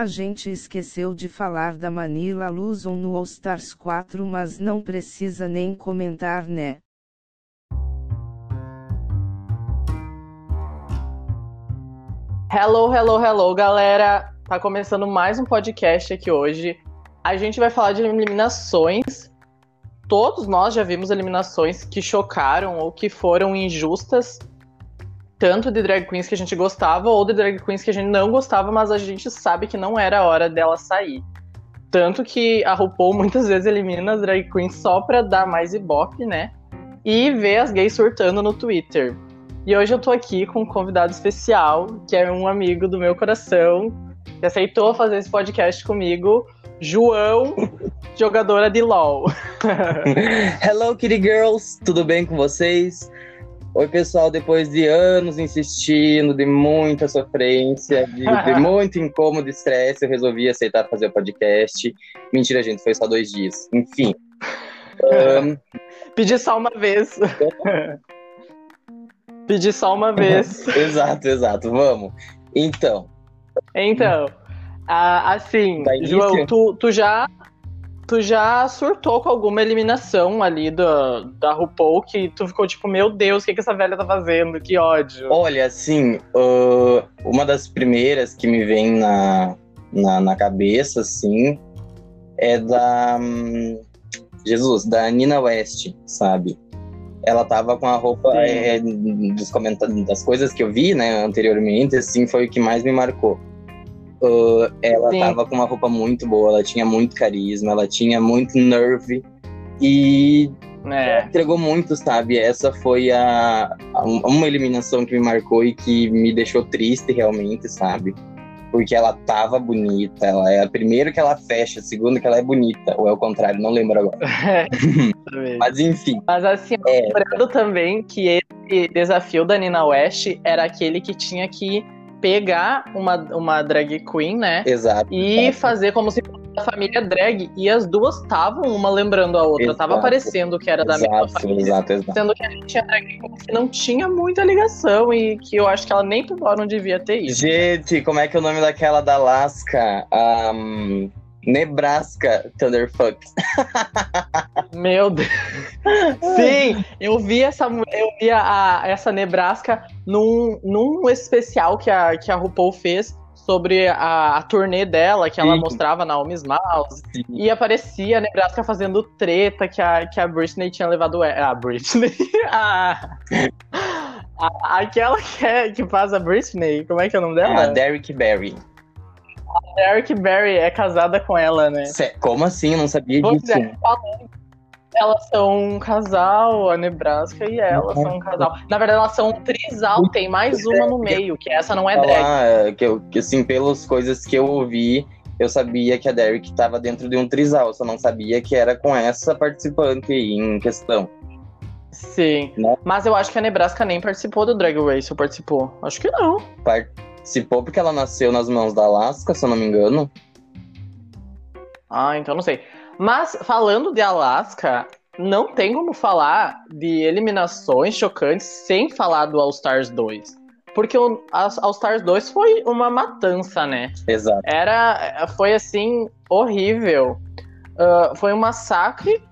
A gente esqueceu de falar da Manila Luzon no All Stars 4, mas não precisa nem comentar, né? Hello, hello, hello, galera! Tá começando mais um podcast aqui hoje. A gente vai falar de eliminações. Todos nós já vimos eliminações que chocaram ou que foram injustas tanto de drag queens que a gente gostava ou de drag queens que a gente não gostava, mas a gente sabe que não era a hora dela sair. Tanto que a RuPaul muitas vezes elimina as drag queens só pra dar mais ibope, né? E ver as gays surtando no Twitter. E hoje eu tô aqui com um convidado especial, que é um amigo do meu coração, que aceitou fazer esse podcast comigo, João, jogadora de LOL. Hello, Kitty Girls! Tudo bem com vocês? Oi, pessoal, depois de anos insistindo, de muita sofrência, de, de muito incômodo e estresse, eu resolvi aceitar fazer o podcast. Mentira, gente, foi só dois dias. Enfim. Um... Pedi só uma vez. Pedi só uma vez. exato, exato. Vamos. Então. Então, assim, João, tu, tu já tu já surtou com alguma eliminação ali da, da RuPaul que tu ficou tipo, meu Deus, o que, que essa velha tá fazendo? Que ódio. Olha, assim, uh, uma das primeiras que me vem na, na, na cabeça, assim, é da. Um, Jesus, da Nina West, sabe? Ela tava com a roupa é, dos comentários, das coisas que eu vi, né, anteriormente, assim, foi o que mais me marcou. Uh, ela Sim. tava com uma roupa muito boa, ela tinha muito carisma, ela tinha muito nerve e é. entregou muito, sabe? Essa foi a, a, uma eliminação que me marcou e que me deixou triste realmente, sabe? Porque ela tava bonita, ela é a primeira que ela fecha, a segunda que ela é bonita, ou é o contrário, não lembro agora. Mas enfim. Mas assim, é. lembrando também que esse desafio da Nina West era aquele que tinha que pegar uma, uma drag queen, né? Exato. E exato. fazer como se fosse da família drag. E as duas estavam uma lembrando a outra. Exato. Tava parecendo que era da exato, mesma família. Exato, exato. Sendo que a gente tinha drag queen que não tinha muita ligação e que eu acho que ela nem por não devia ter isso. Gente, como é que é o nome daquela da Alaska? Um, Nebraska Thunderfuck. Meu Deus. Sim, eu vi essa, eu vi a, essa Nebraska num, num especial que a, que a RuPaul fez sobre a, a turnê dela, que ela Sim. mostrava na Mouse. Sim. E aparecia a Nebraska fazendo treta que a, que a Britney tinha levado. A Britney. a, a, aquela que, é, que faz a Britney, como é que é o nome dela? A Derrick Barry. A Derek Barry é casada com ela, né? Como assim? Eu não sabia pois disso. É, elas são um casal, a Nebraska e ela são um casal. Na verdade, elas são um trisal, tem mais uma no meio, que essa não é drag. Ah, que, eu, assim, pelas coisas que eu ouvi, eu sabia que a Derek estava dentro de um trisal, só não sabia que era com essa participante em questão. Sim. Né? Mas eu acho que a Nebraska nem participou do Drag Race, ou participou? Acho que não. Part participou porque ela nasceu nas mãos da Alaska, se eu não me engano. Ah, então não sei. Mas falando de Alaska, não tem como falar de eliminações chocantes sem falar do All Stars 2. Porque o All Stars 2 foi uma matança, né? Exato. Era, foi assim, horrível. Uh, foi um massacre,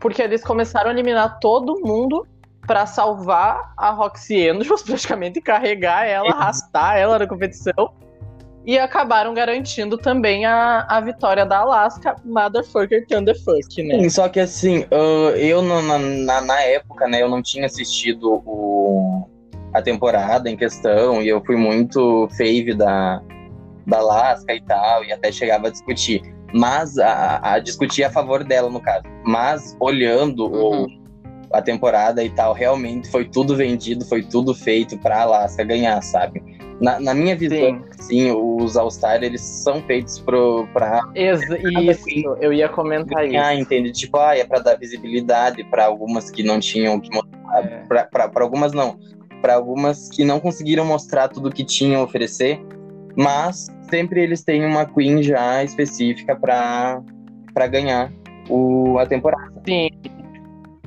porque eles começaram a eliminar todo mundo para salvar a Roxy Andrews, praticamente carregar ela, arrastar ela na competição. E acabaram garantindo também a, a vitória da Alaska, Motherfucker Thunderfuck, né? Sim, só que assim, uh, eu na, na, na, época, né, eu não tinha assistido o, a temporada em questão, e eu fui muito fave da, da Alaska e tal, e até chegava a discutir. Mas a, a discutir a favor dela, no caso. Mas olhando uhum. o a temporada e tal, realmente foi tudo vendido, foi tudo feito pra Alaska ganhar, sabe? Na, na minha visão, sim. sim, os All-Star, eles são feitos pro, pra... Ex isso, eu ia comentar ganhar, isso. entende? Tipo, ah, é pra dar visibilidade pra algumas que não tinham que mostrar, é. pra, pra, pra algumas não, para algumas que não conseguiram mostrar tudo que tinham a oferecer, mas sempre eles têm uma Queen já específica para ganhar o, a temporada. Sim,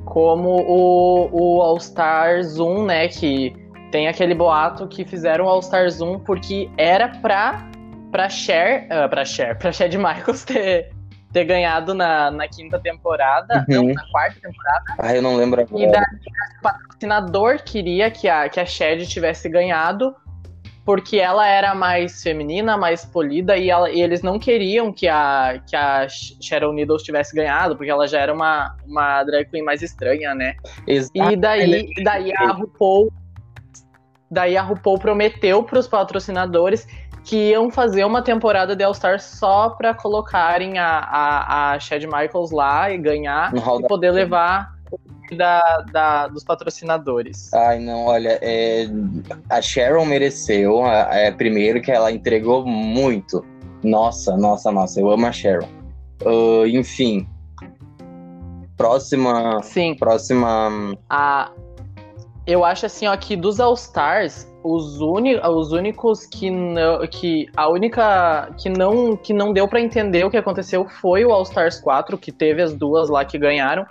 como o, o All Stars 1, né? Que tem aquele boato que fizeram o All Stars 1 porque era pra pra Cher, uh, pra Cher, pra Chad Michaels ter, ter ganhado na, na quinta temporada, Uhum. não, na quarta temporada. Ah, eu não lembro agora. E daí o patrocinador queria que a, que a Shed tivesse ganhado, porque ela era mais feminina, mais polida, e, ela- e eles não queriam que a, que a Sharon Needles tivesse ganhado, porque ela já era uma, uma drag queen mais estranha, né? Exato. E daí, daí a RuPaul. Daí a RuPaul prometeu para os patrocinadores que iam fazer uma temporada de All Star só para colocarem a, a, a Chad Michaels lá e ganhar e poder levar da, da, dos patrocinadores. Ai, não, olha, é, a Sharon mereceu, é, primeiro que ela entregou muito. Nossa, nossa, nossa, eu amo a Sharon. Ah, enfim. Próxima. Sim, Próxima. a, eu acho assim, ó, que dos All Stars, os, uni, os únicos que não, que a única que não que não deu pra entender o que aconteceu foi o All Stars 4, que teve as duas lá que ganharam,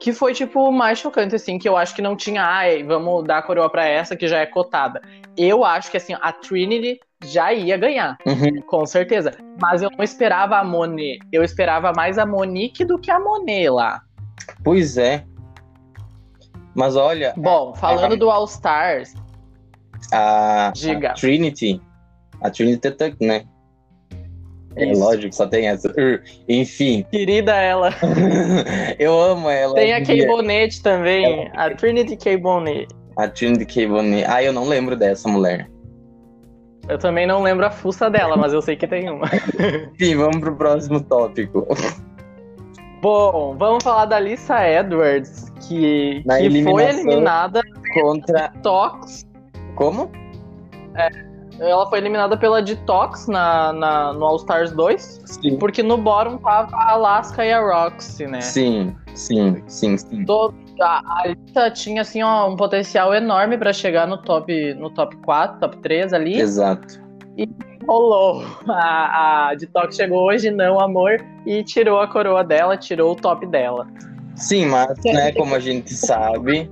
que foi tipo o mais chocante assim, que eu acho que não tinha, ai, vamos dar a coroa pra essa que já é cotada. Eu acho que assim, a Trinity já ia ganhar, Uhum. com certeza. Mas eu não esperava a Monet, eu esperava mais a Monique do que a Monet lá. Pois é. Mas olha, Bom, falando do All Stars, a, Diga. a Trinity. A Trinity Tuck, né? É Isso. lógico, só tem essa. Uh, Enfim, querida ela. eu amo ela. Tem a Kay. Bonnet também, a Trinity Kay Bonnet. A Trinity K. Bonet. Ah, eu não lembro dessa mulher. Eu também não lembro a fuça dela, mas eu sei que tem uma. Enfim, vamos pro próximo tópico. Bom, vamos falar da Lisa Edwards, que, Na que foi eliminada Contra. Detox. Como? Ela foi eliminada pela Detox na, na, no All Stars 2, Sim. porque no bottom tava a Alaska e a Roxy, né? Sim, sim, sim, sim. Do- a, a Lisa tinha assim, ó, um potencial enorme pra chegar no top, no top 4, top 3 ali. Exato. rolou. A, a Detox chegou hoje, não, amor, e tirou a coroa dela, tirou o top dela. Sim, mas, né, como a gente sabe.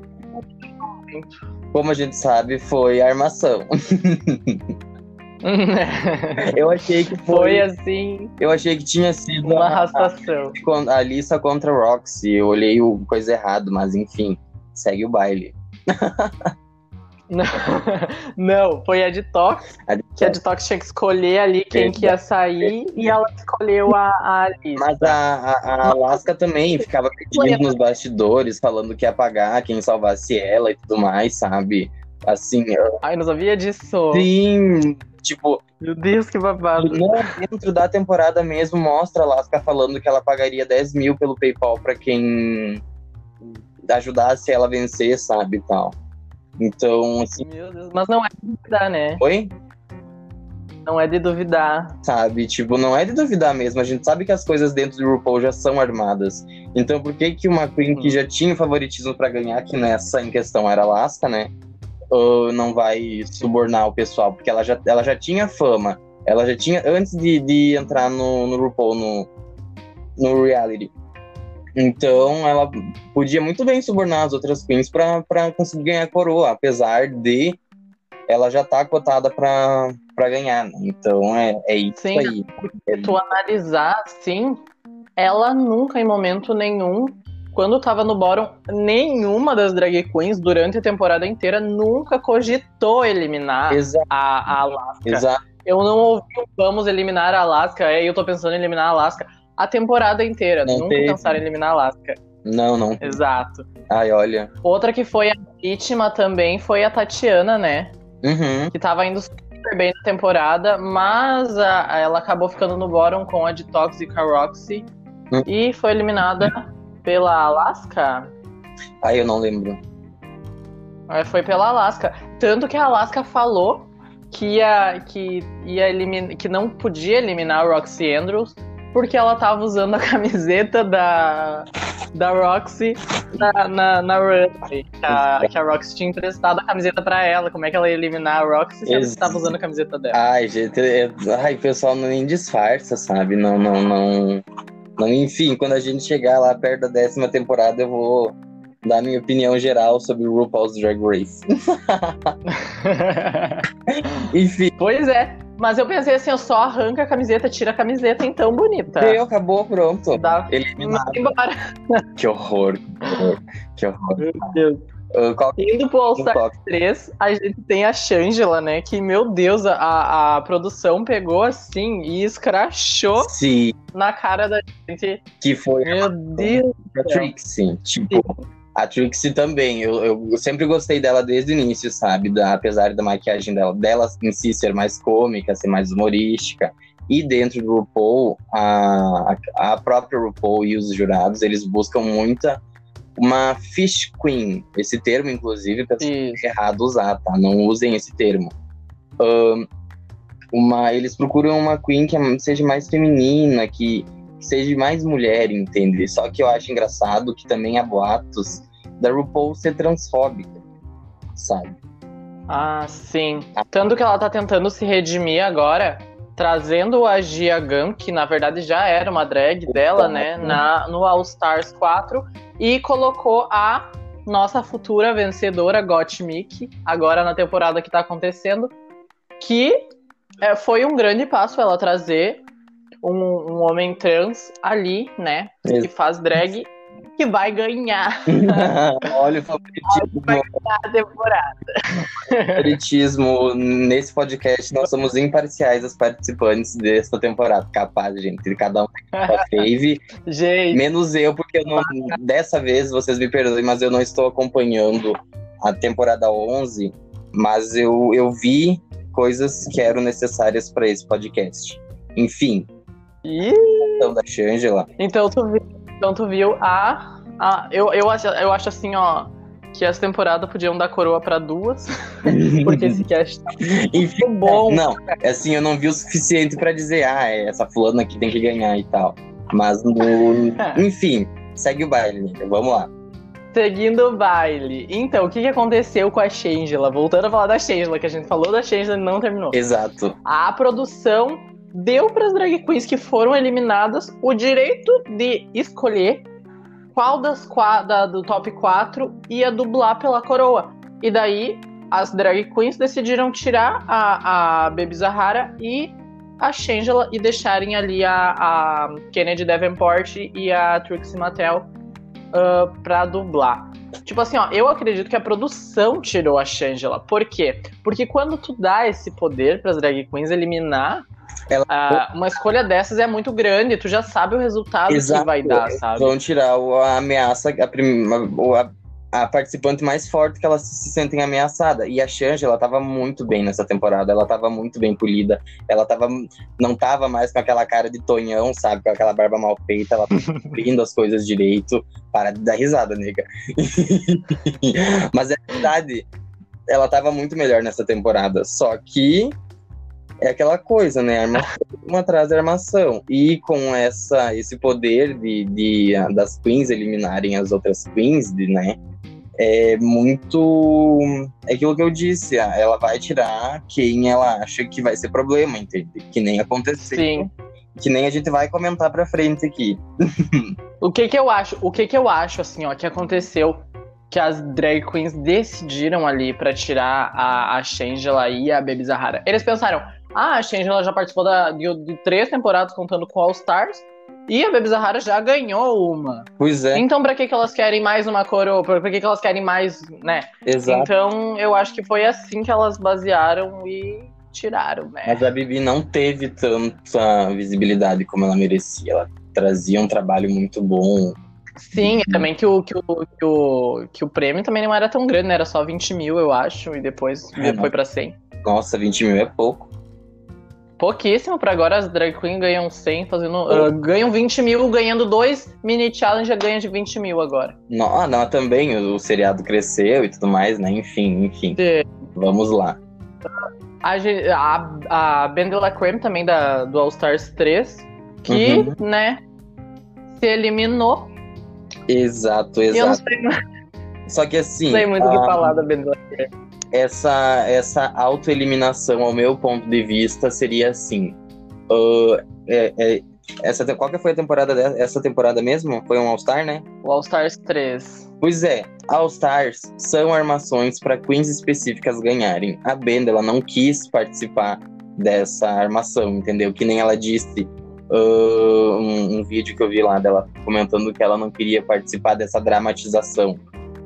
Como a gente sabe, foi armação. Eu achei que Foi foi. assim, Eu achei que tinha sido uma arrastação. a, a Lisa contra Roxy. Eu olhei o coisa errado, mas enfim, segue o baile. Não, foi a Detox, A que a Detox tinha que escolher ali quem que ia sair, e ela escolheu a, a Alice. Mas a, a, a Alaska também ficava pedindo nos bastidores, falando que ia pagar quem salvasse ela e tudo mais, sabe? Assim, eu- Ai, não sabia disso. sim, tipo, Meu Deus, que babado. no- dentro da temporada mesmo, mostra a Alaska falando que ela pagaria 10 mil pelo PayPal pra quem ajudasse ela a vencer, sabe, tal. Então, assim, Meu Deus, mas não é de duvidar, né? oi? Não é de duvidar. Sabe, tipo, não é de duvidar mesmo. A gente sabe que as coisas dentro do RuPaul já são armadas. Então, por que que uma Queen que já tinha favoritismo pra ganhar, que nessa em questão era Alaska, né? ah, não vai subornar o pessoal? Porque ela já, ela já tinha fama. Ela já tinha, antes de, de entrar no, no RuPaul, no, no reality. Então, ela podia muito bem subornar as outras queens pra, pra conseguir ganhar a coroa, apesar de ela já tá cotada pra, pra ganhar. né? Então, é, é isso Sim. aí. É tu analisar, sim, ela nunca, em momento nenhum, quando tava no bottom, nenhuma das drag queens, durante a temporada inteira, nunca cogitou eliminar Exato, a, a Alaska. exato. Eu não ouvi o vamos eliminar a Alaska, aí eu tô pensando em eliminar a Alaska a temporada inteira. Não nunca teve. pensaram em eliminar a Alaska. Não, não. Exato. Ai, olha. Outra que foi a vítima também foi a Tatiana, né? Uhum. que tava indo super bem na temporada, mas a- ela acabou ficando no bottom com a Detox e com a Roxy Hum. e foi eliminada pela Alaska. Ai, eu não lembro. É, Foi pela Alaska. Tanto que a Alaska falou que ia, que ia eliminar, que não podia eliminar a Roxy Andrews porque ela tava usando a camiseta da, da Roxy na, na, na runway. Que a, que a Roxy tinha emprestado a camiseta pra ela. Como é que ela ia eliminar a Roxy se ela Ex- estava usando a camiseta dela? Ai, gente, é- ai, o pessoal não nem disfarça, sabe? Não, não, não, não. Enfim, quando a gente chegar lá perto da décima temporada, eu vou dar minha opinião geral sobre o RuPaul's Drag Race. Enfim, Pois é. Mas eu pensei assim, eu só arranca a camiseta, tira a camiseta, então bonita. Deu, acabou, pronto. Dá Eliminado. embora. Que horror. Que horror. Que horror. Meu Deus. Uh, qual Indo pro All Star toque? 3, a gente tem a Shangela, né? Que, meu Deus, a, a produção pegou assim e escrachou Sim, na cara da gente. que foi Meu Deus. a Trixie. Tipo, a Trixie também. Eu, eu, sempre gostei dela desde o início, sabe? Da, apesar da maquiagem dela, dela em si ser mais cômica, ser mais humorística. E dentro do RuPaul, a, a própria RuPaul e os jurados, eles buscam muita uma fish queen. Esse termo, inclusive, pessoal, Isso. errado usar, tá? Não usem esse termo. Ahn, uma, eles procuram uma queen que é- seja mais feminina, que, que seja mais mulher, entende? Só que eu acho engraçado que também há boatos da RuPaul ser transfóbica, sabe? Ah, sim. Tanto que ela tá tentando se redimir agora, trazendo a Gia Gunn, que na verdade já era uma drag dela, né, na, no All Stars 4, e colocou a nossa futura vencedora, Gottmik, agora na temporada que tá acontecendo, que é, foi um grande passo ela trazer um, um homem trans ali, né, que faz drag, que vai ganhar Olha o favoritismo, a temporada. favoritismo. Nesse podcast, nós somos imparciais as participantes desta temporada. Capaz, gente. Cada um tem sua fave. Gente, Menos eu, porque eu não, dessa vez, vocês me perdoem, mas eu não estou acompanhando a temporada 11, mas eu, eu vi coisas que eram necessárias para esse podcast. Enfim, Ih, então da Shangela, Então tu viu, então tu viu a, a eu, eu, acho, eu acho assim, ó, que essa temporada podiam dar coroa pra duas, porque esse cast tá enfim, muito bom. não, assim, eu não vi o suficiente para dizer, ah, é, essa fulana aqui tem que ganhar e tal. Mas, no, enfim, segue o baile, amiga, vamos lá. Seguindo o baile. Então, o que, que aconteceu com a Shangela? Voltando a falar da Shangela, que a gente falou da Shangela e não terminou. Exato. A produção deu para as drag queens que foram eliminadas o direito de escolher qual das da- do top 4 ia dublar pela coroa. E daí as drag queens decidiram tirar a, a Baby Zahara e a Shangela e deixarem ali a, a Kennedy Davenport e a Trixie Mattel ah, pra dublar. Tipo assim, ó, eu acredito que a produção tirou a Shangela. Por quê? Porque quando tu dá esse poder pras drag queens eliminar, Ela- ah, uma escolha dessas é muito grande, tu já sabe o resultado Exato. que vai dar, sabe? Vão tirar a ameaça, a, prim- a- a- a participante mais forte que elas se sentem ameaçada. E a Shangela ela tava muito bem nessa temporada, ela tava muito bem polida. Ela tava, não tava mais com aquela cara de tonhão, sabe? Com aquela barba mal feita, ela tava cumprindo as coisas direito. Para de dar risada, nega. Mas é verdade, ela tava muito melhor nessa temporada. Só que é aquela coisa, né? Armação uma atrás da armação. E com essa, esse poder de, de, das queens eliminarem as outras queens, de, né? É muito. É aquilo que eu disse, ah, ela vai tirar quem ela acha que vai ser problema, entende? Que nem aconteceu. Sim. Que nem a gente vai comentar pra frente aqui. O que que eu acho? O que que eu acho, assim, ó, que aconteceu que as drag queens decidiram ali pra tirar a, a Shangela e a Baby Zahara? Eles pensaram, ah, a Shangela já participou da, de, de três temporadas contando com All Stars e a Baby Zahara já ganhou uma. Pois é, Então pra que que elas querem mais uma coroa? Pra que que elas querem mais, né? exato. Então eu acho que foi assim que elas basearam e tiraram, né? Mas a Bibi não teve tanta visibilidade como ela merecia. Ela trazia um trabalho muito bom. Sim, e também que o, que, o, que, o, que o prêmio também não era tão grande, né? Era só 20 mil, eu acho, e depois É, foi pra 100. Nossa, 20 mil é pouco. Pouquíssimo, pra agora as drag queens ganham 100, fazendo. ah, ganham 20 mil, ganhando dois mini challenge, já ganha de 20 mil agora. Não, ah, não, também o, o seriado cresceu e tudo mais, né? Enfim, enfim. Sim. Vamos lá. A, a, a Bendela Creme também da, do All Stars 3, que, Uhum. né, se eliminou. Exato, eu não exato. sei, não Só que assim, sei muito o que ah, falar da Bendela essa, essa autoeliminação, ao meu ponto de vista, seria assim. ah, é- é- essa, qual que foi a temporada dessa? Essa temporada mesmo? Foi um All-Star, né? O All Stars 3. Pois é, All-Stars são armações para queens específicas ganharem. A Benda ela não quis participar dessa armação, entendeu? Que nem ela disse uh, um, um, vídeo que eu vi lá dela comentando que ela não queria participar dessa dramatização.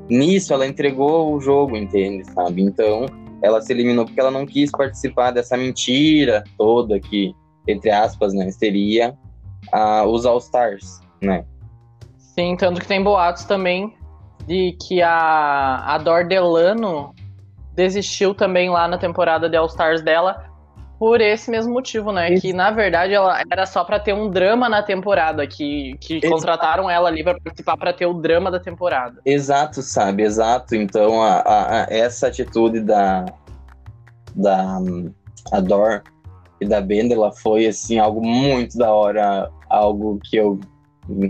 Nisso ela entregou o jogo, entende, sabe? Então ela se eliminou porque ela não quis participar dessa mentira toda que, entre aspas, né, seria uh, os All Stars, né? Sim, tanto que tem boatos também de que a, a Dor Delano desistiu também lá na temporada de All Stars dela por esse mesmo motivo, né? Isso. Que na verdade ela era só para ter um drama na temporada, que, que contrataram ela ali para participar para ter o drama da temporada. Exato, sabe? Exato. Então a, a, a essa atitude da da a Dor e da Bendela foi assim algo muito da hora, algo que eu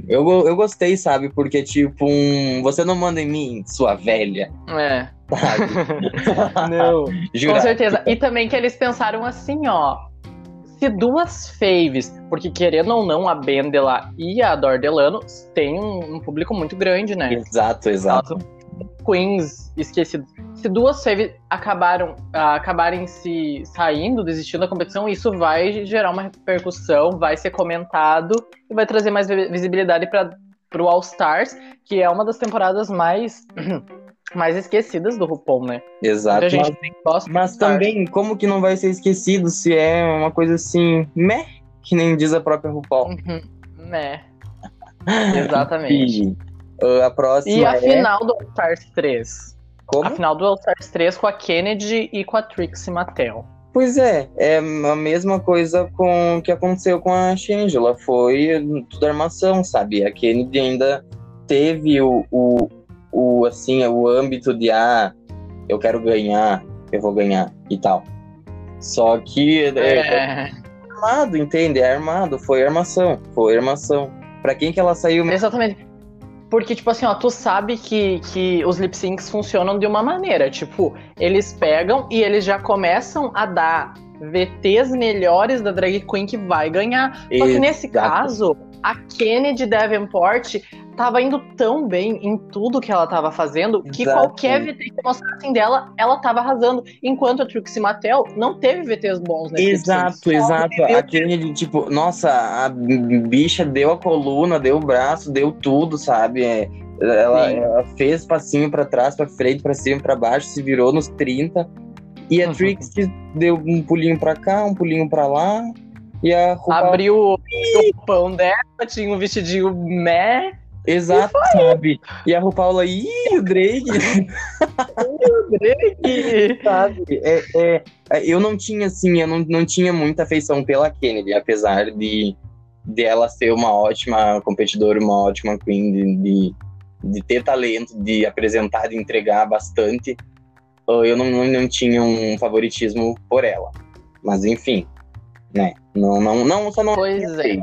eu, eu gostei, sabe? Porque, tipo, um. Você não manda em mim, sua velha. É. não. Com certeza. E também que eles pensaram assim, ó. Se duas faves, porque querendo ou não, a Bendela e a Dordelano têm um, um público muito grande, né? Exato, exato. Queens esquecidos se duas saves acabaram, uh, acabarem se saindo, desistindo da competição, isso vai gerar uma repercussão, vai ser comentado e vai trazer mais visibilidade para o All Stars, que é uma das temporadas mais mais esquecidas do RuPaul, né? Exato. mas, mas também, como que não vai ser esquecido se é uma coisa assim, meh, que nem diz a própria RuPaul. Uhum. Meh. Exatamente. e, a próxima e a é... final do All Stars 3? Como? A final do All Stars 3 com a Kennedy e com a Trixie Mattel. Pois é, é a mesma coisa com que aconteceu com a Shangela. Foi tudo armação, sabe? A Kennedy ainda teve o, o, o, assim, o âmbito de ah, eu quero ganhar, eu vou ganhar e tal. Só que é, é, é armado, entende? É armado, foi armação, foi armação. Pra quem que ela saiu? Exatamente. Porque, tipo assim, ó, tu sabe que, que os lip syncs funcionam de uma maneira. Tipo, eles pegam e eles já começam a dar VTs melhores da drag queen que vai ganhar. Só que nesse caso, a Kennedy Davenport tava indo tão bem em tudo que ela tava fazendo que Exato. qualquer VT que mostrassem dela, ela tava arrasando. Enquanto a Trixie Mattel não teve VTs bons nesse Exato, exato. A Kennedy, tipo, nossa, a bicha deu a coluna, deu o braço, deu tudo, sabe? É, ela, ela, fez passinho para trás, para frente, para cima, para baixo, se virou nos 30. E a. Trixie deu um pulinho para cá, um pulinho para lá. E a. Abriu o pão dela, tinha um vestidinho meh. Exato, sabe? E a RuPaul, ih, o Drake! o Drake! sabe? É, é, é, eu não tinha, assim, eu não, não tinha muita afeição pela Kennedy, apesar de, de ela ser uma ótima competidora, uma ótima queen, de, de, de ter talento, de apresentar, de entregar bastante. Eu não, não, não tinha um favoritismo por ela. Mas, enfim, né? Não, não, não, só não. Pois é.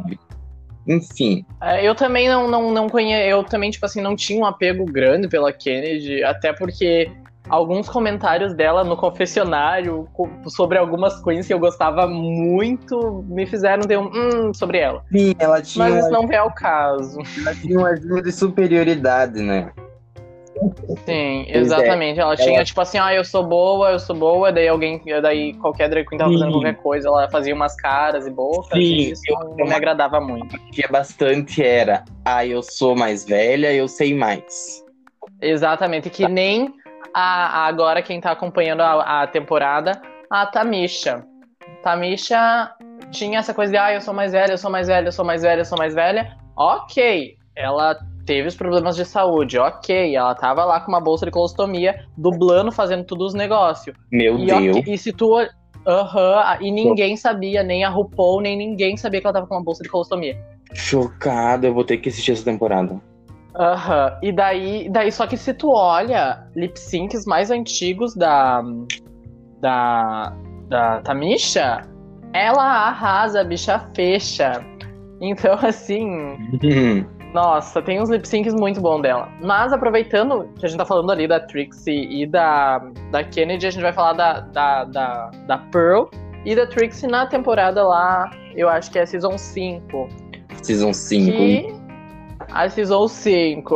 Enfim. É, eu também não, não, não conheço. Eu também, tipo assim, não tinha um apego grande pela Kennedy, até porque alguns comentários dela no confessionário sobre algumas coisas que eu gostava muito me fizeram ter um hum sobre ela. Sim, ela tinha. Mas isso não é o caso. Ela tinha um ar de superioridade, né? Sim, é. exatamente. Ela, ela tinha, tipo assim, ah, eu sou boa, eu sou boa, daí alguém, daí qualquer drag queen tava fazendo qualquer coisa, ela fazia umas caras e bocas, Sim, e isso eu, não me agradava muito. Que bastante era, ah, eu sou mais velha, eu sei mais. Exatamente, que nem a, a agora quem tá acompanhando a, a temporada, a Tamisha. Tamisha tinha essa coisa de, ah, eu sou mais velha, eu sou mais velha, eu sou mais velha, eu sou mais velha. Ok, ela teve os problemas de saúde, ok. Ela tava lá com uma bolsa de colostomia, dublando, fazendo todos os negócios. Meu e, Deus. Okay, e se tu. Aham, e ninguém sabia, nem a RuPaul, nem ninguém sabia que ela tava com uma bolsa de colostomia. Chocado, eu vou ter que assistir essa temporada. Aham, uhum. e daí, daí, só que se tu olha lip syncs mais antigos da. da. da Tamisha, ela arrasa, a bicha fecha. Então, assim. Nossa, tem uns lip syncs muito bons dela. Mas aproveitando que a gente tá falando ali da Trixie e da, da Kennedy, a gente vai falar da, da, da, da Pearl e da Trixie na temporada lá, eu acho que é Season 5. Season 5. Que... A Season 5.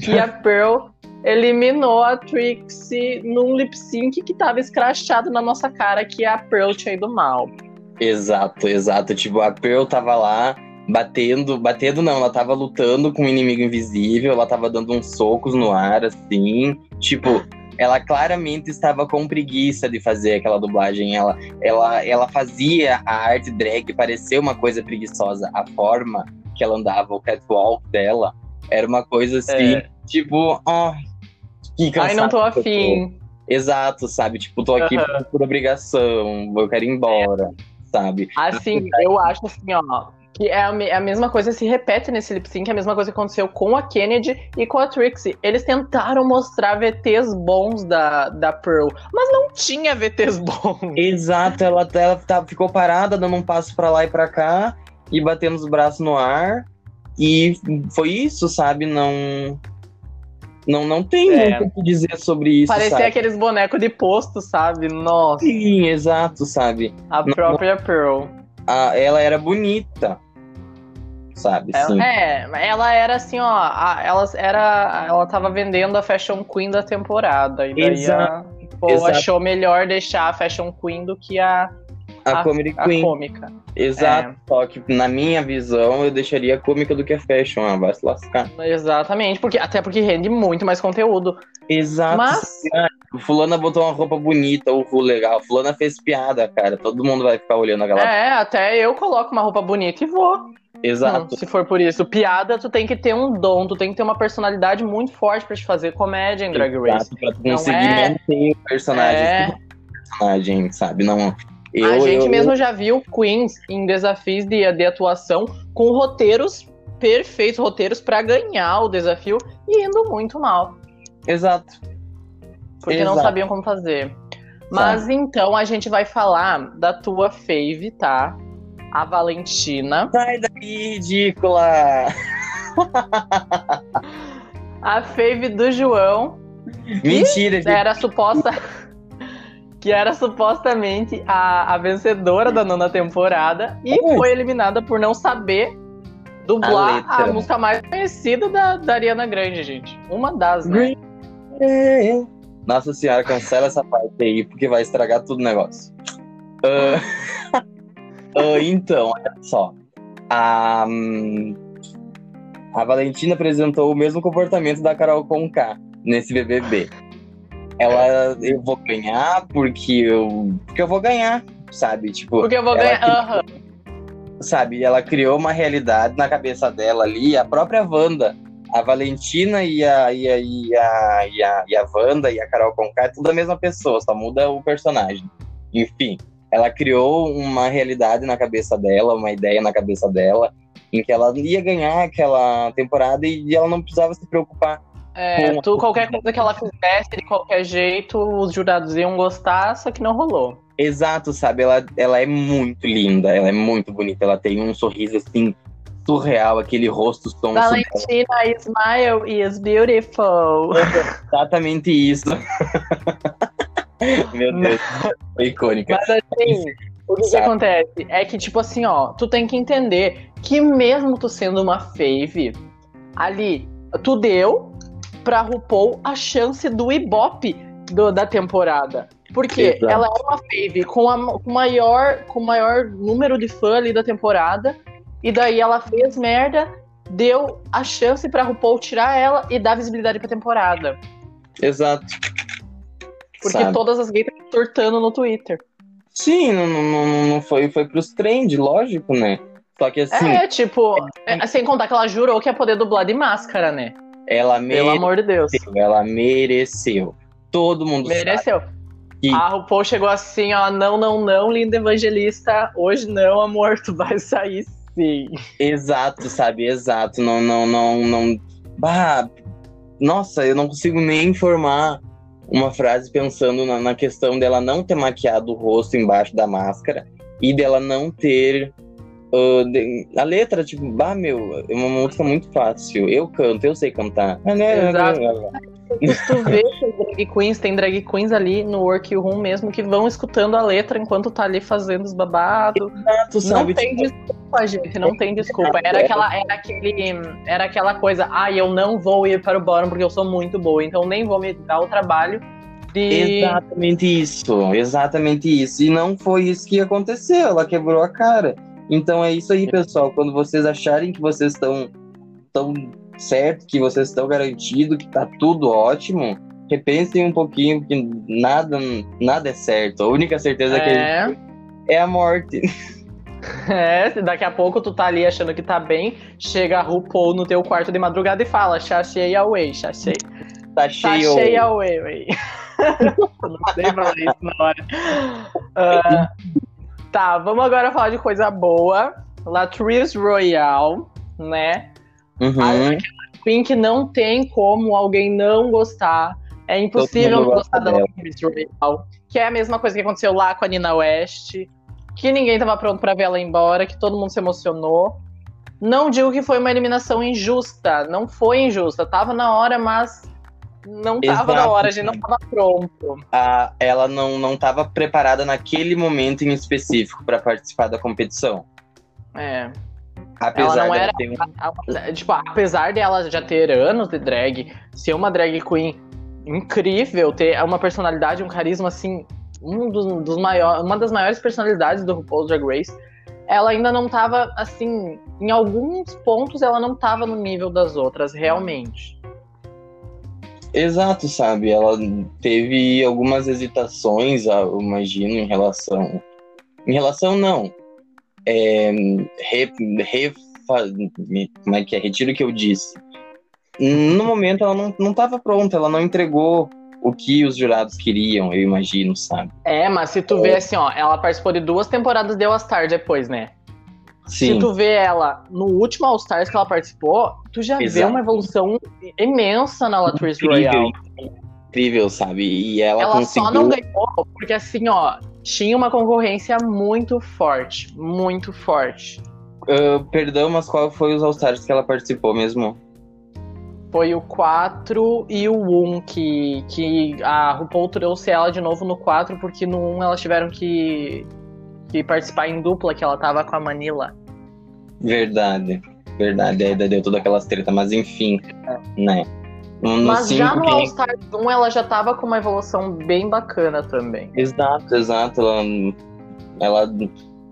que a Pearl eliminou a Trixie num lip sync que tava escrachado na nossa cara, que é a Pearl aí do mal. Exato, exato. Tipo, a Pearl tava lá batendo, batendo não, ela tava lutando com um inimigo invisível, ela tava dando uns socos no ar, assim. Tipo, ela claramente estava com preguiça de fazer aquela dublagem. Ela, ela, ela fazia a arte drag parecer uma coisa preguiçosa. A forma que ela andava, o catwalk dela, era uma coisa assim, É. tipo, oh, que cansado Ai, não tô afim. Exato, sabe? Tipo, tô aqui Aham. por obrigação, eu quero ir embora, sabe? Assim, eu acho assim, ó. Que é a, me- a mesma coisa se repete nesse lip sync, é a mesma coisa que aconteceu com a Kennedy e com a Trixie. Eles tentaram mostrar VTs bons da, da Pearl, mas não tinha VTs bons. Exato, ela, ela tá- ficou parada, dando um passo pra lá e pra cá, e batendo os braços no ar. E foi isso, sabe? Não. Não, não tem É. muito o que dizer sobre isso. Parecia sabe? aqueles bonecos de posto, sabe? Nossa, Sim, exato, sabe? a Não- própria Pearl. A, ela era bonita. Sabe? Sim. Ela, é, ela era assim, ó. a- ela, era, ela tava vendendo a Fashion Queen da temporada. E daí a, pô, exato. achou melhor deixar a Fashion Queen do que a, a, a- Comedy a Queen. cômica. Exato. Só que, na minha visão, eu deixaria a cômica do que a fashion. Ah, vai se lascar. Exatamente, porque, até porque rende muito mais conteúdo. Exato. Mas, Fulana botou uma roupa bonita, o Ru legal. Fulana fez piada, cara. Todo mundo vai ficar olhando aquela. é, até eu coloco uma roupa bonita e vou. Exato. Hum, se for por isso. Piada, tu tem que ter um dom, tu tem que ter uma personalidade muito forte pra te fazer comédia em Drag Race. Exato, pra tu Não conseguir é- manter o personagem. É. personagem, sabe? Não. Eu, a gente eu- mesmo já viu queens em desafios de, de atuação com roteiros perfeitos, roteiros pra ganhar o desafio e indo muito mal, Exato. porque não Exato. sabiam como fazer. Mas então a gente vai falar da tua fave, tá? A Valentina. Sai daí, ridícula! A fave do João, Mentira, gente. era suposta. que era supostamente a, a vencedora da nona temporada e Ui. foi eliminada por não saber A dublar a, letra. música mais conhecida da, da Ariana Grande, gente. Uma das, né? Nossa senhora, cancela essa parte aí, porque vai estragar tudo o negócio. Ah, ah, então, olha só. A, a Valentina apresentou o mesmo comportamento da Carol Conká nesse BBB. Ela, eu vou ganhar porque eu, porque eu vou ganhar, sabe? Tipo, Porque eu vou ganhar. Aham. sabe? Ela criou uma realidade na cabeça dela ali, a própria Wanda. A Valentina e a, e a, e a, e a, e a Wanda e a Carol Conká é tudo a mesma pessoa, só muda o personagem. Enfim, ela criou uma realidade na cabeça dela, uma ideia na cabeça dela, em que ela ia ganhar aquela temporada e ela não precisava se preocupar. É, Com- tu, qualquer coisa que ela fizesse, de qualquer jeito, os jurados iam gostar, só que não rolou. Exato, sabe? Ela, ela é muito linda, ela é muito bonita, ela tem um sorriso assim surreal, aquele rosto dela. Valentina, smile is beautiful. Exatamente isso. Meu Deus, foi icônica. Mas assim, o que, que acontece? É que, tipo assim, ó, tu tem que entender que mesmo tu sendo uma fave, ali, tu deu pra RuPaul a chance do Ibope do- da temporada. Porque Exato. ela é uma fave com a com maior, com o maior número de fã ali da temporada, e daí ela fez merda, deu a chance pra RuPaul tirar ela e dar visibilidade pra temporada. Exato. Porque Sabe? todas as gays estão surtando no Twitter. Sim, não, não, não- foi, foi pros trend, lógico, né? Só que assim, É, tipo, é, sem contar que ela jurou que ia poder dublar de máscara, né? ela Pelo mereceu, amor de Deus. ela mereceu. Todo mundo sabe. Mereceu. que- A RuPaul chegou assim, ó, não, não, não, linda evangelista, hoje não, amor, tu vai sair sim. Exato, sabe? Exato. Não, não, não, não. Bah, nossa, eu não consigo nem formar uma frase pensando na, na questão dela não ter maquiado o rosto embaixo da máscara e dela não ter. Ah, a letra, tipo, bah, meu, é uma música muito fácil. Eu canto, eu sei cantar. Exato. Se tu vê que as drag queens, tem drag queens ali no workroom mesmo que vão escutando a letra enquanto tá ali fazendo os babados. Exato, Não sabe? tem Tipo, desculpa. gente, não tem desculpa. Era aquela, era aquele, era aquela coisa, ah, eu não vou ir para o bottom porque eu sou muito boa, então nem vou me dar o trabalho de. Exatamente isso, exatamente isso. E não foi isso que aconteceu, ela quebrou a cara. Então é isso aí, pessoal. Quando vocês acharem que vocês estão tão certo, que vocês estão garantidos, que tá tudo ótimo, repensem um pouquinho, porque nada, nada é certo. A única certeza é. que a gente é a morte. É, daqui a pouco tu tá ali achando que tá bem, chega a RuPaul no teu quarto de madrugada e fala, chachei away, chachei. Tá cheio. Chachei away, Não sei falar isso na hora. Uh, tá, vamos agora falar de coisa boa. Latrice Royale, né? Uhum. A Queen que não tem como alguém não gostar. É impossível não gostar da Latrice Royale. Que é a mesma coisa que aconteceu lá com a Nina West que ninguém estava pronto para ver ela embora, que todo mundo se emocionou. Não digo que foi uma eliminação injusta, não foi injusta, tava na hora, mas não tava Exato. na hora, a gente não tava pronto. Ah, ela não não tava preparada naquele momento em específico para participar da competição. É. Apesar ela não era, um... tipo, apesar dela já ter anos de drag, ser uma drag queen incrível, ter uma personalidade, um carisma assim um dos, dos maiores, uma das maiores personalidades do RuPaul's Drag Race, ela ainda não estava assim, em alguns pontos ela não estava no nível das outras, realmente. Exato, sabe? Ela teve algumas hesitações, ah, eu imagino, em relação. Em relação, não. É, re, re, como é que é? Retiro o que eu disse. No momento ela não estava pronta, ela não entregou o que os jurados queriam, eu imagino, sabe? É, mas se tu é. vê assim, ó, ela participou de duas temporadas de All-Star depois, né? Sim. Se tu vê ela no último All-Stars que ela participou, tu já Exato. vê uma evolução imensa na Latrice Royale. Incrível, sabe? E ela, ela conseguiu... só não ganhou porque, assim, ó, tinha uma concorrência muito forte, muito forte. Uh, perdão, mas qual foi os All-Stars que ela participou mesmo? Foi o 4 e o 1 que, que a RuPaul trouxe ela de novo no 4, porque no 1 elas tiveram que, que participar em dupla, que ela tava com a Manila. Verdade, verdade. Aí deu toda aquelas treta, mas enfim, é. né? No, mas já no All Stars 1 ela já tava com uma evolução bem bacana também. Exato, exato. Ela, ela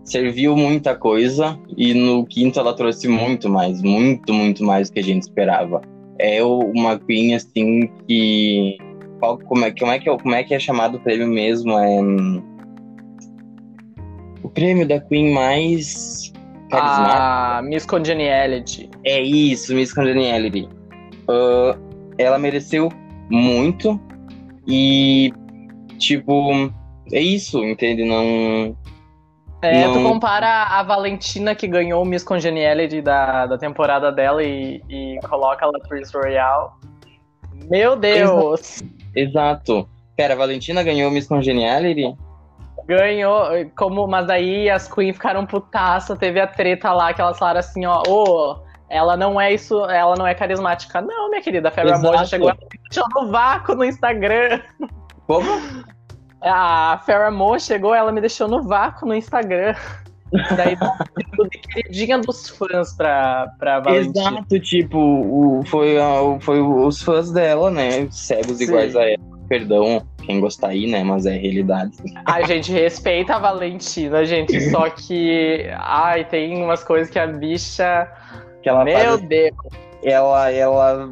serviu muita coisa e no quinto ela trouxe muito mais, muito, muito mais do que a gente esperava é uma Queen assim que qual, como é como é que é, como é que é chamado o prêmio mesmo é hum, o prêmio da Queen mais ah, Miss Congeniality. É isso, Miss Congeniality. Uh, ela mereceu muito e tipo é isso, entende? Não é, não... tu compara a Valentina que ganhou o Miss Congeniality da, da temporada dela e, e coloca a Latrice Royale. Meu Deus! Exato. Pera, a Valentina ganhou o Miss Congeniality? Ganhou, como, mas aí as Queen ficaram putaça, teve a treta lá que elas falaram assim, ó, ô, oh, ela não é isso, ela não é carismática. Não, minha querida, a Farrah Moore já chegou no vácuo no Instagram. Como? A Farrah Moore chegou, ela me deixou no vácuo no Instagram. Daí de queridinha dos fãs pra, pra Valentina. Exato, tipo, o, foi, a, foi os fãs dela, né? Cegos Sim. iguais a ela. Perdão quem gostar aí, né? Mas é realidade. A gente respeita a Valentina, gente. Só que. Ai, tem umas coisas que a bicha. Que ela Meu faz... Deus! Ela, ela.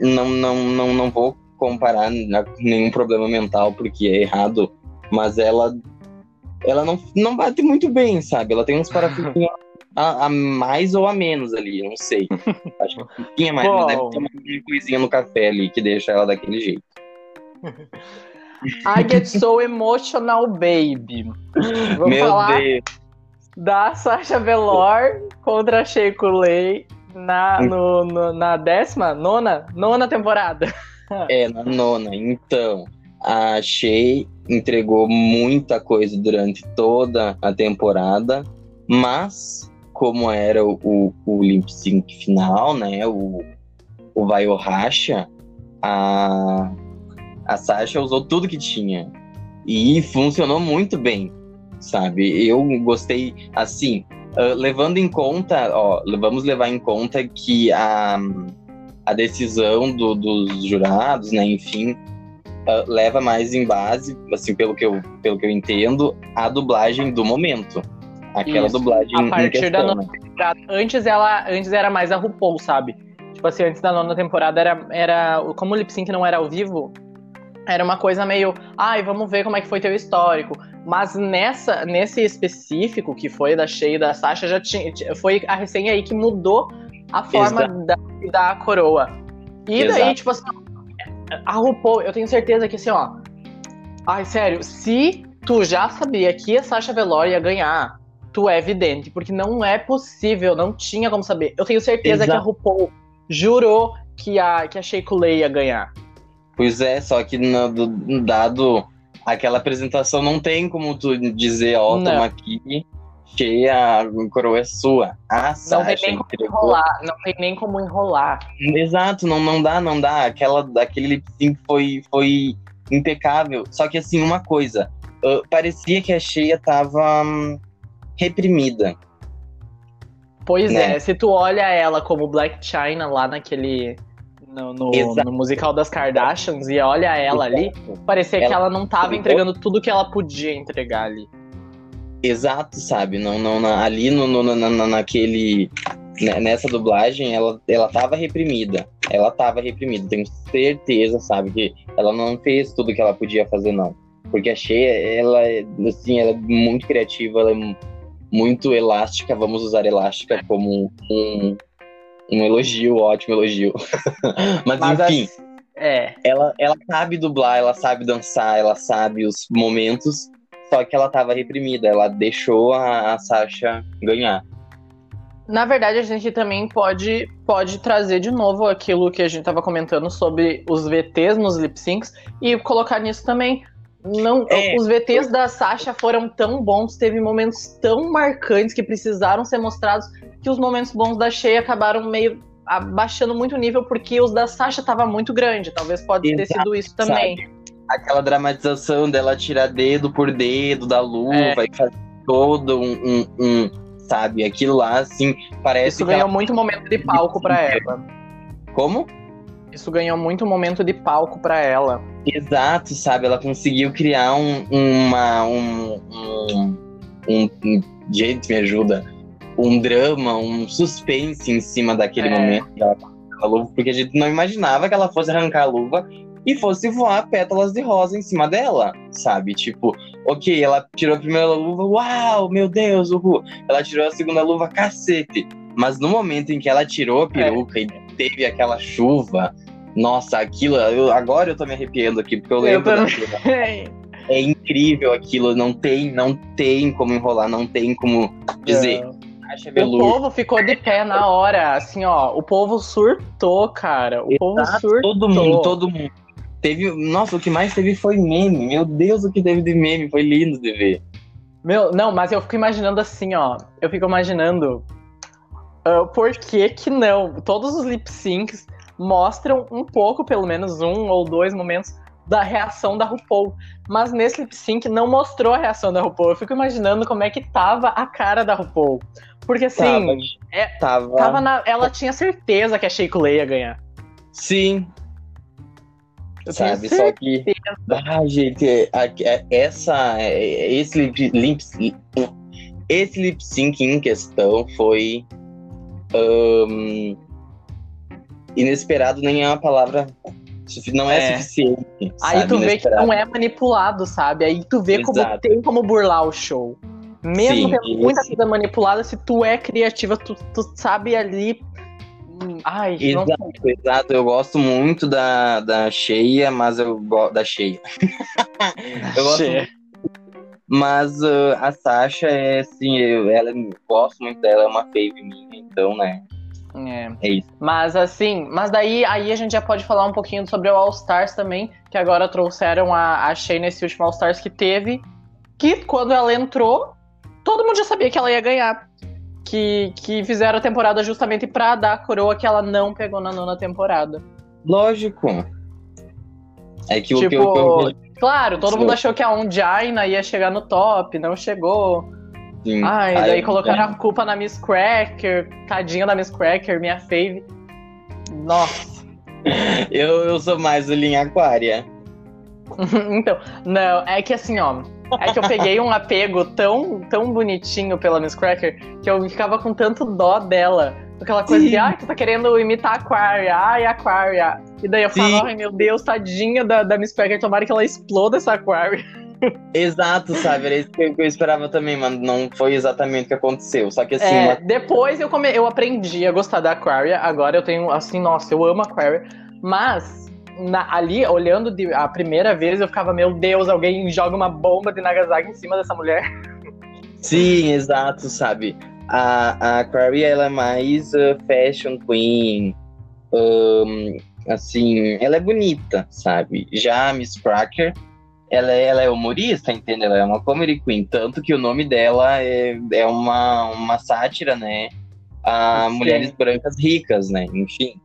Não, não, não, não vou comparar nenhum problema mental porque é errado, mas ela ela não, não bate muito bem, sabe? Ela tem uns parafusinhos a, a, mais ou a menos ali, não sei. Acho que um pouquinho mais, mas deve ter uma coisinha no café ali que deixa ela daquele jeito. I get so emotional, baby. Vamos Meu falar Deus. da Sasha Velour contra a Shea Coulee na, no, no, na décima, nona, nona temporada. É, na nona. Então, a Shea entregou muita coisa durante toda a temporada, mas como era o, o, o lip sync final, né? O, o vai ou racha, a, a Sasha usou tudo que tinha. E funcionou muito bem, sabe? Eu gostei, assim, Uh, levando em conta, ó, vamos levar em conta que a, a decisão do, dos jurados, né, enfim, uh, leva mais em base, assim, pelo que, eu, pelo que eu entendo, a dublagem do momento. Aquela Isso. dublagem A partir em questão, da né? nona temporada. Antes ela, antes era mais a RuPaul, sabe? Tipo assim, antes da nona temporada era, era como o lip sync não era ao vivo, era uma coisa meio, ai, vamos ver como é que foi teu histórico. Mas nessa, nesse específico que foi da Shea e da Sasha, já tinha, foi a recém aí que mudou a forma da, da coroa. E daí, Exato. tipo assim, a RuPaul, eu tenho certeza que assim, ó. Ai, sério, se tu já sabia que a Sasha Velour ia ganhar, tu é evidente, porque não é possível, não tinha como saber. Eu tenho certeza Exato. que a RuPaul jurou que a, que a Shea Coulee ia ganhar. Pois é, só que no, do- dado aquela apresentação, não tem como tu dizer, ó, Não. toma aqui, cheia, a coroa é sua. A Não Sasha tem nem como enrolar, não tem nem como enrolar. Exato, não, não dá, não dá. Aquela, aquele lip sync foi, foi impecável. Só que assim, uma coisa, ah, parecia que a cheia tava hum, reprimida. Pois Né? é, se tu olha ela como Black China lá naquele. No, no- Exato. no musical das Kardashians e olha ela ali, parecia que Ela- ela não tava entregando tudo que ela podia entregar ali. Exato, sabe? Não, não, na- ali no, no, na, na- naquele. né, Nessa dublagem, ela, ela tava reprimida. Ela tava reprimida. Tenho certeza, sabe? Que ela não fez tudo que ela podia fazer, não. Porque a Shea, ela assim, ela é muito criativa, ela é mu- muito elástica. Vamos usar elástica como um, um elogio, ótimo elogio. Mas, Mas enfim, as- é, ela, ela sabe dublar, ela sabe dançar, ela sabe os momentos, só que ela tava reprimida, ela deixou a, a Sasha ganhar. Na verdade, a gente também pode, pode trazer de novo aquilo que a gente estava comentando sobre os VTs nos lip syncs e colocar nisso também. Não, É. Os VTs da Sasha foram tão bons, teve momentos tão marcantes que precisaram ser mostrados que os momentos bons da Shea acabaram meio abaixando muito o nível porque os da Sasha tava muito grande. Talvez pode ter Exato, sido isso também. Aquela dramatização dela tirar dedo por dedo da luva É. e fazer todo um, um- um, sabe, aquilo lá, assim, parece Isso que ganhou ela... muito momento de palco pra ela. Como? Isso ganhou muito momento de palco pra ela. Exato, sabe? Ela conseguiu criar um, uma. Um, um, um, um- Gente, me ajuda. Um drama, um suspense em cima daquele É. momento que ela a luva, porque a gente não imaginava que ela fosse arrancar a luva e fosse voar pétalas de rosa em cima dela, sabe? Tipo, ok, ela tirou a primeira luva, uau, meu Deus, uhul. Ela tirou a segunda luva, cacete. Mas no momento em que ela tirou a peruca e teve aquela chuva, nossa, aquilo, eu- agora eu tô me arrepiando aqui, porque eu Eu lembro também. daquilo. É incrível aquilo, não tem, não tem como enrolar, não tem como dizer. Acha O povo ficou de pé na hora, assim, ó. O povo surtou, cara. O povo Exato, surtou. todo mundo, todo mundo. Teve, nossa, o que mais teve foi meme. Meu Deus, o que teve de meme, foi lindo de ver. Meu, não, mas eu fico imaginando assim, ó. Eu fico imaginando. Ah, por que que não? Todos os lip syncs mostram um pouco, pelo menos um ou dois momentos, da reação da RuPaul. Mas nesse lip sync não mostrou a reação da RuPaul. Eu fico imaginando como é que tava a cara da RuPaul. Porque assim, Tava. é- Tava. tava na- ela tinha certeza que a Shea Coulee ia ganhar. Sim, Eu sabe? Só que. Ah, gente, é- é- essa. é- Esse lip, lip, esse lip sync em questão foi. Ahn, inesperado nem é uma palavra. Não é, É. suficiente. Aí sabe? tu vê que não é manipulado, sabe? Aí tu vê como Exato. tem como burlar o show. Mesmo Sim, tendo muita coisa manipulada, se tu é criativa, tu, tu sabe ali. Hum, Ai, não Exato, exato. Eu gosto muito da, da cheia, mas eu gosto da cheia. eu gosto sei. Mas ah, a Sasha é assim, eu, ela, eu gosto muito dela, é uma fave minha, então, né? É. É isso. Mas assim, mas daí aí a gente já pode falar um pouquinho sobre o All Stars também, que agora trouxeram a, a Shea nesse último All Stars que teve. Que quando ela entrou, todo mundo já sabia que ela ia ganhar. Que, que fizeram a temporada justamente pra dar a coroa que ela não pegou na nona temporada. Lógico. É aquilo tipo, que eu, que eu- claro, todo Sim. mundo achou que a Ongina ia chegar no top, não chegou. Sim. Aí daí colocaram a culpa na Miss Cracker, tadinha da Miss Cracker, minha fave. Nossa. Eu, eu sou mais o linha aquária. então, não, é que assim, ó. É que eu peguei um apego tão, tão bonitinho pela Miss Cracker que eu ficava com tanto dó dela. Aquela coisa Sim. de, ai, tu tá querendo imitar a Aquaria, ai, Aquaria. E daí eu falava, ai meu Deus, tadinha da, da Miss Cracker, tomara que ela exploda essa Aquaria. Exato, sabe? Era isso que eu, que eu esperava também, mano. Não foi exatamente o que aconteceu. Só que assim, É, uma- depois eu, come... eu aprendi a gostar da Aquaria. Agora eu tenho, assim, nossa, eu amo a Aquaria. Mas, na- ali, olhando de- a primeira vez, eu ficava, meu Deus, alguém joga uma bomba de Nagasaki em cima dessa mulher. sim, exato, sabe? A, a Aquaria, ela é mais uh, fashion queen. um, assim, ela é bonita, sabe? Já a Miss Cracker, ela é, ela é humorista, entende? Ela é uma comedy queen. Tanto que o nome dela é, é uma, uma sátira, né? A Sim. mulheres brancas ricas, né? Enfim.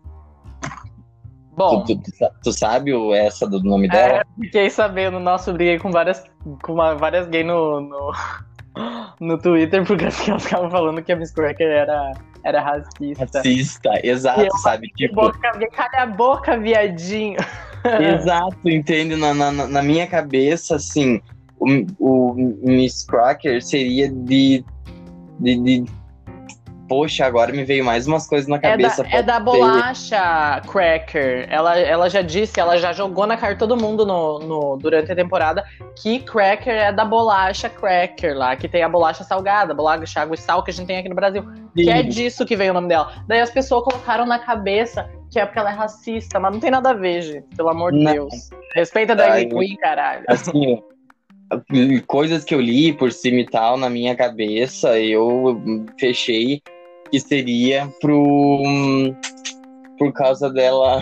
Bom, Tu, tu- tu sa- tu sabe o, essa do nome é, dela? fiquei sabendo, nossa, eu briguei com várias, com uma- várias gays no, no, no Twitter, porque elas ficavam falando que a Miss Cracker era, era racista. Racista, exato, eu sabe? Tipo, Boca, calha a boca, viadinho. exato, entende? Na, na, na minha cabeça, assim, o, o Miss Cracker seria de, de, de- Poxa, agora me veio mais umas coisas na É da, cabeça. é da pode ser. bolacha Cracker. Ela, ela já disse, ela já jogou na cara todo mundo no, no- durante a temporada que Cracker é da bolacha Cracker lá, que tem a bolacha salgada, bolacha água e sal que a gente tem aqui no Brasil. Que é disso que veio o nome dela. Daí as pessoas colocaram na cabeça que é porque ela é racista, mas não tem nada a ver, gente. Pelo amor de Não. Deus. Respeita a Drag Ai, Queen, caralho. Assim, coisas que eu li por cima e tal, na minha cabeça, eu fechei que seria pro. Por causa dela.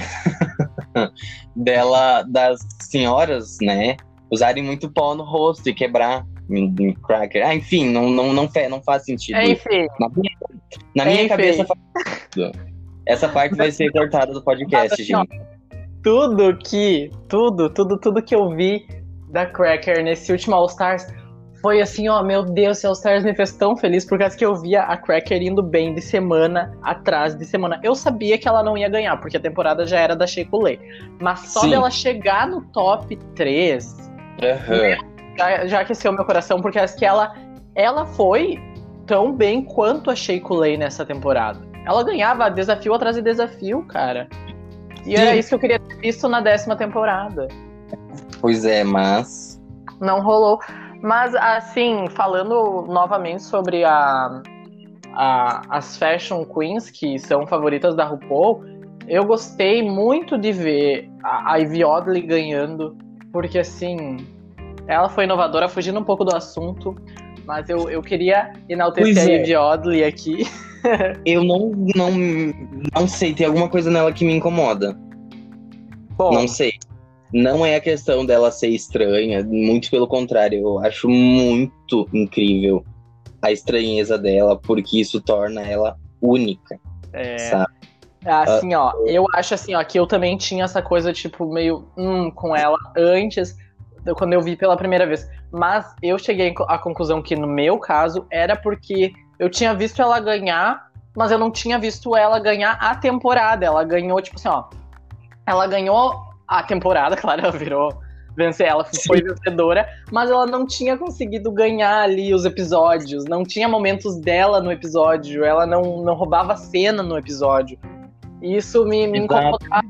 dela, das senhoras, né? Usarem muito pó no rosto e quebrar em- cracker. Ah, enfim, não, não, não, não faz sentido. Enfim, Na minha, na minha Enfim. cabeça faz. Essa parte vai ser cortada do podcast, gente. tudo que, tudo, tudo, tudo que eu vi da Cracker nesse último All Stars foi assim, ó, meu Deus, All Stars me fez tão feliz por causa que eu via a Cracker indo bem de semana atrás de semana. Eu sabia que ela não ia ganhar, porque a temporada já era da Shea Coulee. Mas só Sim. dela chegar no top 3 Aham. já, já aqueceu meu coração, porque acho que ela, ela foi tão bem quanto a Shea Coulee nessa temporada. Ela ganhava desafio atrás de desafio, cara. E era Sim. isso que eu queria ter visto na décima temporada. Pois é, mas. Não rolou. Mas, assim, falando novamente sobre a, a- as Fashion Queens, que são favoritas da RuPaul, eu gostei muito de ver a, a Ivy Oddly ganhando, porque, assim, ela foi inovadora, fugindo um pouco do assunto, mas eu, eu queria enaltecer Pois a é. Ivy Oddly aqui. Eu não, não, não sei, tem alguma coisa nela que me incomoda. Bom, Não sei. Não é a questão dela ser estranha, muito pelo contrário, eu acho muito incrível a estranheza dela, porque isso torna ela única, é, sabe? Assim, ó, eu acho assim, ó, que eu também tinha essa coisa, tipo, meio hum, com ela antes, quando eu vi pela primeira vez. Mas eu cheguei à conclusão que, no meu caso, era porque eu tinha visto ela ganhar, mas eu não tinha visto ela ganhar a temporada. Ela ganhou, tipo assim, ó. Ela ganhou a temporada, claro, ela virou vencer, ela foi vencedora, mas ela não tinha conseguido ganhar ali os episódios, não tinha momentos dela no episódio, ela não, não roubava cena no episódio. E Isso me, me incomodava,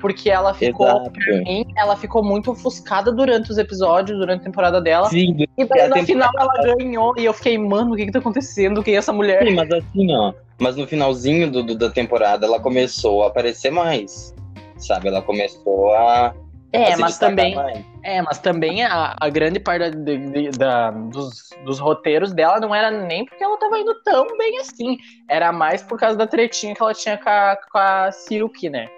porque ela ficou, Exato. pra mim, ela ficou muito ofuscada durante os episódios, durante a temporada dela. Sim, E daí no final ela ganhou e eu fiquei, mano, o que que tá acontecendo? Quem é essa mulher? sim, mas assim, ó. Mas no finalzinho do, do- da temporada ela começou a aparecer mais. Sabe? Ela começou a. a É, se mas também, mais. é, mas também a, a grande parte da- de- de- da- dos, dos roteiros dela não era nem porque ela tava indo tão bem assim. Era mais por causa da tretinha que ela tinha com a, com a Silk, né?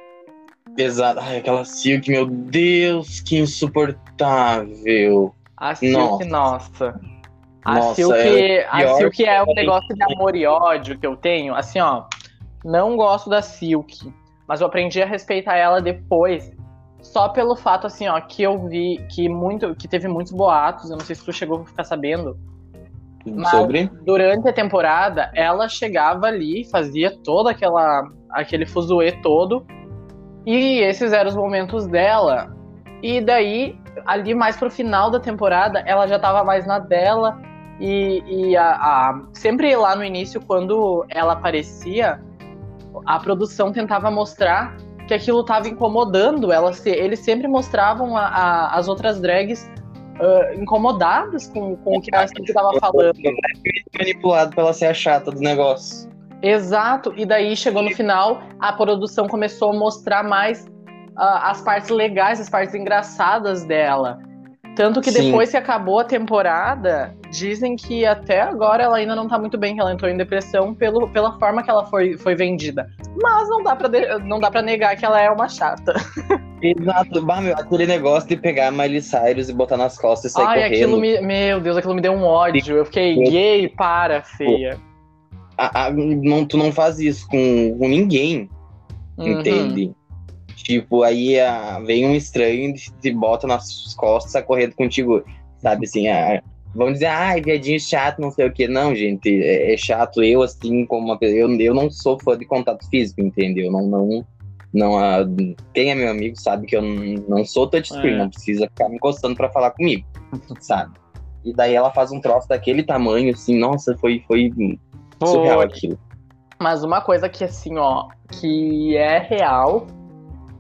Exato. Ai, aquela Silk, meu Deus, que insuportável. A Silk, nossa. A Nossa, Silk, é a Silk é um negócio de amor e ódio que eu tenho. Assim, ó, não gosto da Silk, mas eu aprendi a respeitar ela depois. Só pelo fato, assim, ó, que eu vi que muito, que teve muitos boatos, eu não sei se tu chegou a ficar sabendo, Mas Sobre? durante a temporada, ela chegava ali, fazia todo aquela, aquele fuzuê todo. E esses eram os momentos dela. E daí, ali mais pro final da temporada, ela já tava mais na dela. E, e a, a- sempre lá no início, quando ela aparecia, a produção tentava mostrar que aquilo tava incomodando. Ela se, eles sempre mostravam a- a- as outras drags ah, incomodadas com, com o que a Cindy tava falando. Manipulado pra ela ser a chata do negócio. Exato, e daí chegou no final, a produção começou a mostrar mais ah, as partes legais, as partes engraçadas dela. Tanto que Sim. depois que acabou a temporada, dizem que até agora ela ainda não tá muito bem, que ela entrou em depressão pelo, pela forma que ela foi, foi vendida. Mas não dá, pra de- não dá pra negar que ela é uma chata. Exato. Bah, meu, aquele negócio de pegar a Miley Cyrus e botar nas costas e sair Ai, correndo. aquilo me. Meu Deus, aquilo me deu um ódio. Eu fiquei gay, para, feia. A- a- não, tu não faz isso com, com ninguém, Uhum. entende? Tipo, aí ah, vem um estranho e te bota nas costas, sai correndo contigo, sabe? Assim, ah, vão dizer, ai, viadinho chato, não sei o que. Não, gente, é, é chato. Eu, assim, como uma pessoa, eu, eu não sou fã de contato físico, entendeu? Não, não, não, ah, quem é meu amigo sabe que eu não, não sou touchscreen, É. não precisa ficar me encostando pra falar comigo, sabe? E daí ela faz um troço daquele tamanho, assim, nossa, foi, foi surreal Foi. aquilo. Mas uma coisa que assim, ó, que é real,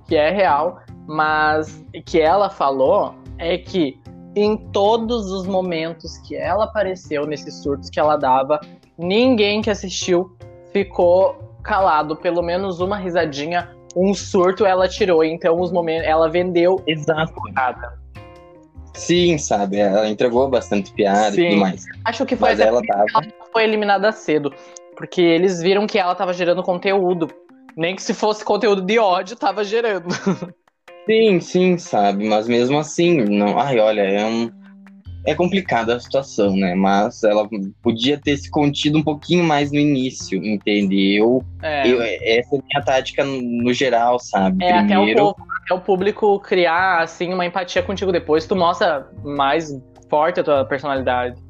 que é real, mas que ela falou é que em todos os momentos que ela apareceu nesses surtos que ela dava, ninguém que assistiu ficou calado, pelo menos uma risadinha, um surto ela tirou, então os momentos ela vendeu Exato. nada. Sim, sabe? Ela entregou bastante piada Sim. e tudo mais. Acho que foi Mas ela tava. ela foi eliminada cedo, porque eles viram que ela tava gerando conteúdo. Nem que se fosse conteúdo de ódio, tava gerando. Sim, sim, sabe? Mas mesmo assim, não. Ai, olha, é um. É complicada a situação, né? Mas ela podia ter se contido um pouquinho mais no início, entende? Eu, É, eu, essa é a minha tática no, geral, sabe? é até, o Primeiro, até o público criar assim uma empatia contigo depois, tu mostra mais forte a tua personalidade.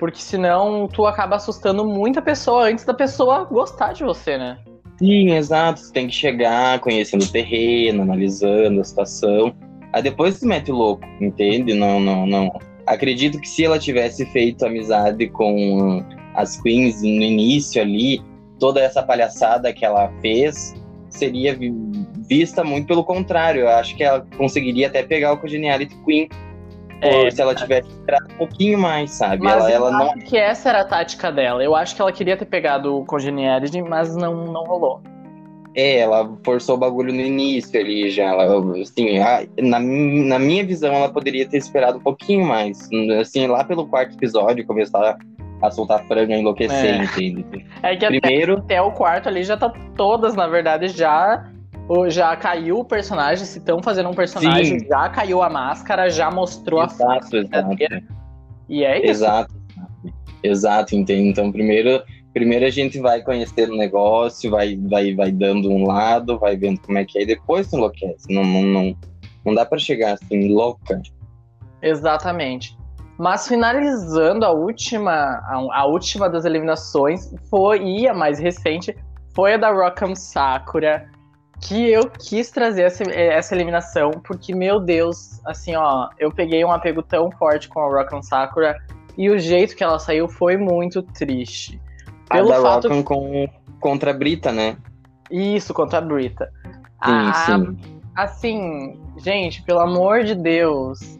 Porque senão tu acaba assustando muita pessoa antes da pessoa gostar de você, né? sim, exato. Você tem que chegar conhecendo o terreno, analisando a situação. Aí depois se mete louco, entende? Não, não, não. Acredito que se ela tivesse feito amizade com as queens no início ali, toda essa palhaçada que ela fez seria vi- vista muito pelo contrário. Eu acho que ela conseguiria até pegar o Congeniality Queen É, se ela tivesse esperado um pouquinho mais, sabe? Mas ela eu ela não. acho que essa era a tática dela. Eu acho que ela queria ter pegado o Congeniality, mas não, não rolou. É, ela forçou o bagulho no início ali já. Ela, assim, a- na, na minha visão, ela poderia ter esperado um pouquinho mais. Assim, lá pelo quarto episódio, começar a soltar franga enlouquecer, É. entende? É que até, Primeiro, até o quarto ali já tá todas, na verdade, já. Já caiu o personagem, se estão fazendo um personagem, Sim. já caiu a máscara, já mostrou a exato, exato. verdadeira. E é isso. Exato, exato, entende? Então, primeiro, primeiro a gente vai conhecendo o negócio, vai, vai, vai dando um lado, vai vendo como é que é, e depois tu enlouquece. Não, não, não, não dá pra chegar assim, louca. Exatamente. Mas finalizando a última, a, a última das eliminações foi e a mais recente foi a da Rock'em Sakura, que eu quis trazer essa, essa eliminação porque meu Deus, assim ó, eu peguei um apego tão forte com a Rock'em Sakura e o jeito que ela saiu foi muito triste. Pelo a da fato Rock'em com, contra a Brita, né? isso contra a Brita. Sim, Ah, sim. Assim, gente, pelo amor de Deus.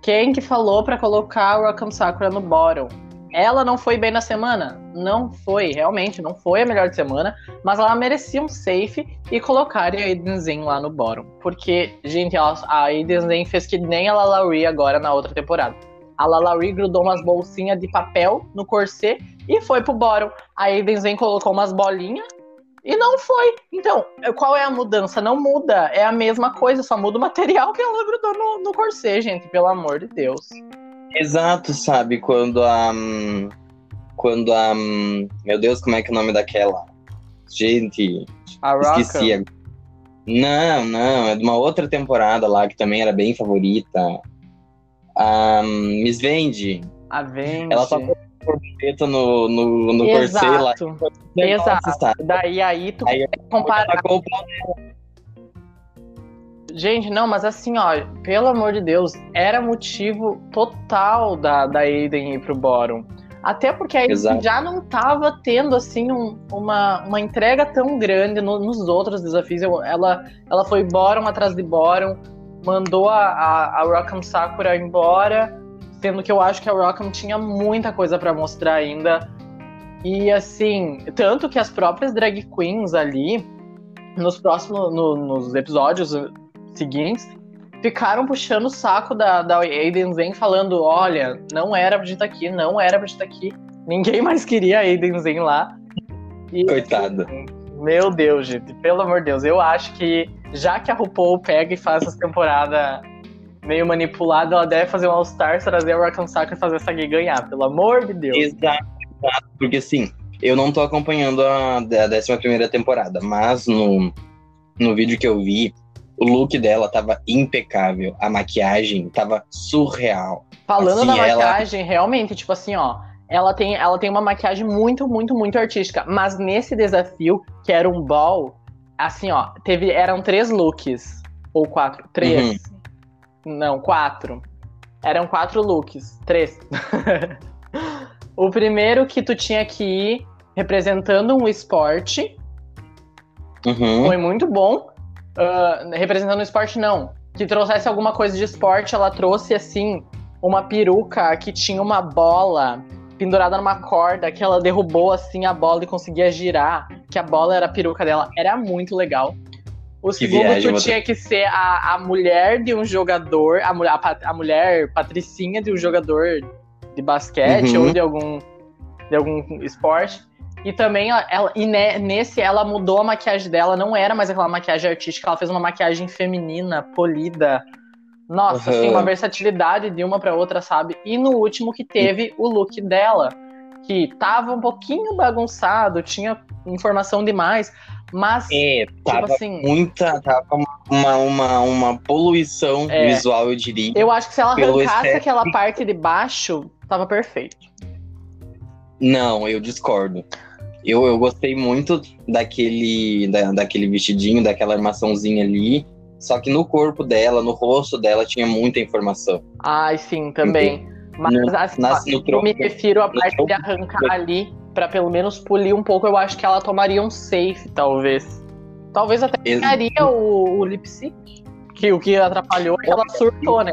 Quem que falou pra colocar a Rock'em Sakura no bottom? Ela não foi bem na semana? Não foi, realmente, não foi a melhor de semana, mas ela merecia um safe e colocarem a Aiden Zen lá no bottom. Porque, gente, a Aiden Zen fez que nem a Lalaurie agora na outra temporada. A Lalaurie grudou umas bolsinhas de papel no corset e foi pro bottom. A Aiden Zen colocou umas bolinhas e não foi. Então, qual é a mudança? Não muda. É a mesma coisa, só muda o material que ela grudou no, no corset, gente. Pelo amor de Deus. Exato, sabe? Quando a. Quando a. Meu Deus, como é que é o nome daquela? Gente, A esqueci. agora. Não, não, é de uma outra temporada lá que também era bem favorita. A Miss Vende. A Vente. Ela só colocou borboleta no, no, no corset lá. Exato. Exato. sabe? Daí aí tu Aí compara. Tacou o pau Gente, não, mas assim, ó, pelo amor de Deus, era motivo total da, da Aiden ir pro Boron. Até porque a Exato. já não tava tendo, assim, um- uma, uma entrega tão grande no- nos outros desafios. Eu- ela, ela foi Boron atrás de Boron, mandou a, a, a Rock'em Sakura embora, sendo que eu acho que a Rock'em tinha muita coisa pra mostrar ainda. E assim, tanto que as próprias drag queens ali, nos próximos, no- nos episódios seguintes, ficaram puxando o saco da, da Aiden Zen, falando: olha, não era pra gente estar aqui, não era pra gente estar aqui. Ninguém mais queria a Aiden Zen lá. E, Coitada. Meu Deus, gente, pelo amor de Deus, eu acho que já que a RuPaul pega e faz essa temporada meio manipulada, ela deve fazer um All-Stars, trazer a Rock'em Sakura e fazer essa gay ganhar, pelo amor de Deus. Exato, exato. Porque assim, eu não tô acompanhando a, a 11 primeira temporada, mas no, no vídeo que eu vi, o look dela tava impecável. A maquiagem tava surreal. Falando Assim, da ela- maquiagem, realmente, tipo assim, ó, ela tem, ela tem uma maquiagem muito, muito, muito artística. Mas nesse desafio, que era um ball, assim, ó, teve, eram três looks. Ou quatro. Três. Não, quatro. Eram quatro looks. Três. o primeiro que tu tinha que ir representando um esporte. Uhum. Foi muito bom. Ah, representando o esporte, não. Que trouxesse alguma coisa de esporte, ela trouxe, assim, uma peruca que tinha uma bola pendurada numa corda, que ela derrubou, assim, a bola e conseguia girar. Que a bola era a peruca dela. Era muito legal. O segundo, viagem, tu tinha que ser a, a mulher de um jogador, a, mulher- a, a mulher patricinha de um jogador de basquete Uhum. ou de algum, de algum esporte. E também, ela, e ne- nesse, ela mudou a maquiagem dela, não era mais aquela maquiagem artística, ela fez uma maquiagem feminina, polida. Nossa, Uhum. assim, uma versatilidade de uma pra outra, sabe? E no último que teve o look dela, que tava um pouquinho bagunçado, tinha informação demais, mas, É, tipo tava assim, muita. Tava uma, uma, uma poluição É. visual, eu diria. eu acho que se ela arrancasse excesso aquela parte de baixo, tava perfeito. Não, eu discordo. Eu, eu gostei muito daquele, da, daquele vestidinho, daquela armaçãozinha ali. Só que no corpo dela, no rosto dela, tinha muita informação. Ai, sim, também. Mas No- assim, nas- no eu tronco- me refiro à parte de arrancar ali, pra pelo menos polir um pouco, eu acho que ela tomaria um safe, talvez. Talvez até ganharia o, o lip sync. Que o que atrapalhou é que ela surtou, né?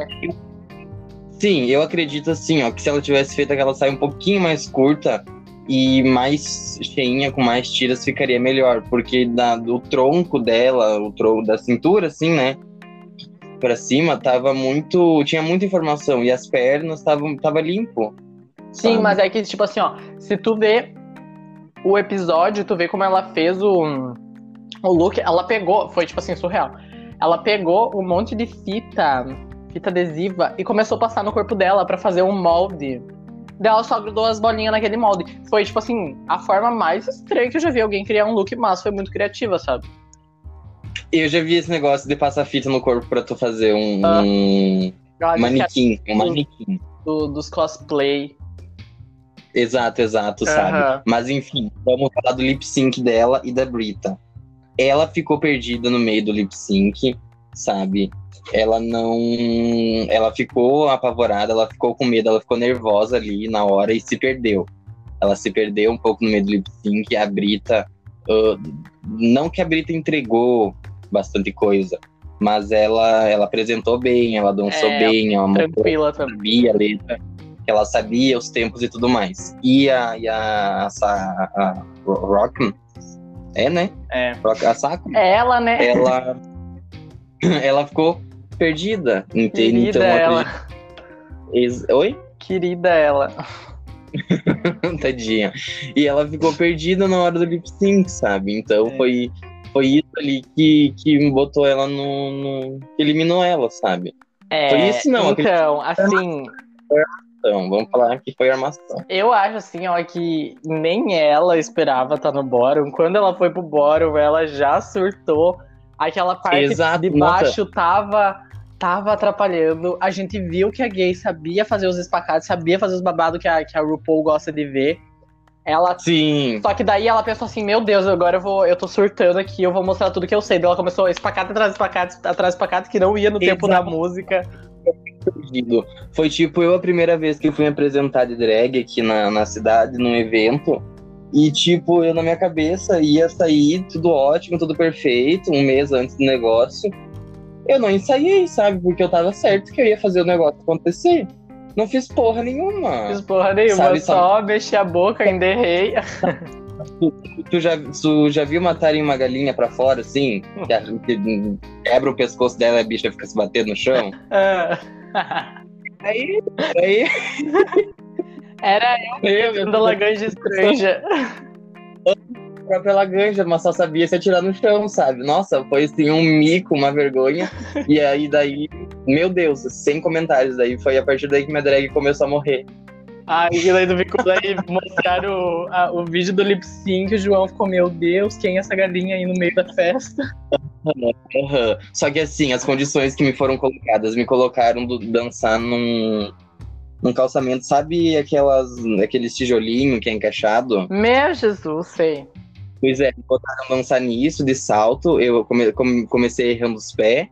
Sim, eu acredito assim, ó, que se ela tivesse feito aquela saia um pouquinho mais curta e mais cheinha, com mais tiras, ficaria melhor. Porque da, do tronco dela, o tronco da cintura, assim, né? Pra cima, tava muito. Tinha muita informação. E as pernas estavam tava limpo. Sim, sabe? mas é que, tipo assim, ó, se tu vê o episódio, tu vê como ela fez o, o look, ela pegou, foi tipo assim, surreal. Ela pegou um monte de fita, fita adesiva, e começou a passar no corpo dela pra fazer um molde. Ela só grudou as bolinhas naquele molde. Foi, tipo assim, a forma mais estranha que eu já vi alguém criar um look, mas foi muito criativa, sabe? Eu já vi esse negócio de passar fita no corpo pra tu fazer um, Ah. um disse que é manequim. Um manequim. do- dos cosplay. Exato, exato, sabe? Aham. Mas enfim, vamos falar do lip sync dela e da Brita. Ela ficou perdida no meio do lip sync, sabe? Ela não. Ela ficou apavorada, ela ficou com medo, ela ficou nervosa ali na hora e se perdeu. Ela se perdeu um pouco no meio do lip sync. A Brita. ah, não que a Brita entregou bastante coisa, mas ela, ela apresentou bem, ela dançou É, bem, ela mostrou Tranquila também. sabia a letra, ela sabia os tempos e tudo mais. E a, e a, a, a Rockman, é, né? É. Rock- A Sakura, É ela, né? ela, ela ficou perdida, entende? Querida Então, ela. acredito- Oi? Querida ela. Tadinha. E ela ficou perdida na hora do lip sync, sabe? Então É. foi, foi isso ali que, que botou ela no, no- que eliminou ela, sabe? É, Foi isso, não, Então, assim, Então, vamos falar que foi armação. eu acho assim, ó, que nem ela esperava estar no bórum. Quando ela foi pro bórum, ela já surtou. Aquela parte Exato, de baixo tava tava atrapalhando. A gente viu que a gay sabia fazer os espacados, sabia fazer os babados que a, que a RuPaul gosta de ver. Ela. Sim. Só que daí ela pensou assim, meu Deus, agora eu vou. Eu tô surtando aqui, eu vou mostrar tudo que eu sei. Daí ela começou espacate atrás de espacate, atrás de espacate, que não ia no tempo da Exato. música. Foi tipo eu a primeira vez que fui apresentar de drag aqui na, na cidade, num evento. E tipo, eu na minha cabeça ia sair tudo ótimo, tudo perfeito, um mês antes do negócio. Eu não ensaiei, sabe? Porque eu tava certo que eu ia fazer o negócio acontecer. Não fiz porra nenhuma. Fiz porra nenhuma, Sabe, só mexi a boca, enderrei. Tu já, tu já viu matarem uma galinha pra fora, assim? Que, que quebra o pescoço dela e a bicha fica se batendo no chão? Ah. Aí, aí, Era eu eu, vendo a Laganja Estranja. a própria laganja, mas só sabia se atirar no chão, sabe? Nossa, foi assim um mico, uma vergonha. e aí daí, meu Deus, sem comentários. Daí foi a partir daí que minha drag começou a morrer. Aí daí do bico daí mostraram o, a- o vídeo do lip sync, o João ficou, meu Deus, quem é essa galinha aí no meio da festa? Aham. Só que assim, as condições que me foram colocadas, me colocaram do, dançar num, num calçamento, sabe aquelas, aqueles tijolinhos que é encaixado? Meu Jesus, sei. Pois é, botaram dançar nisso, de salto, eu come- come- comecei errando os pés,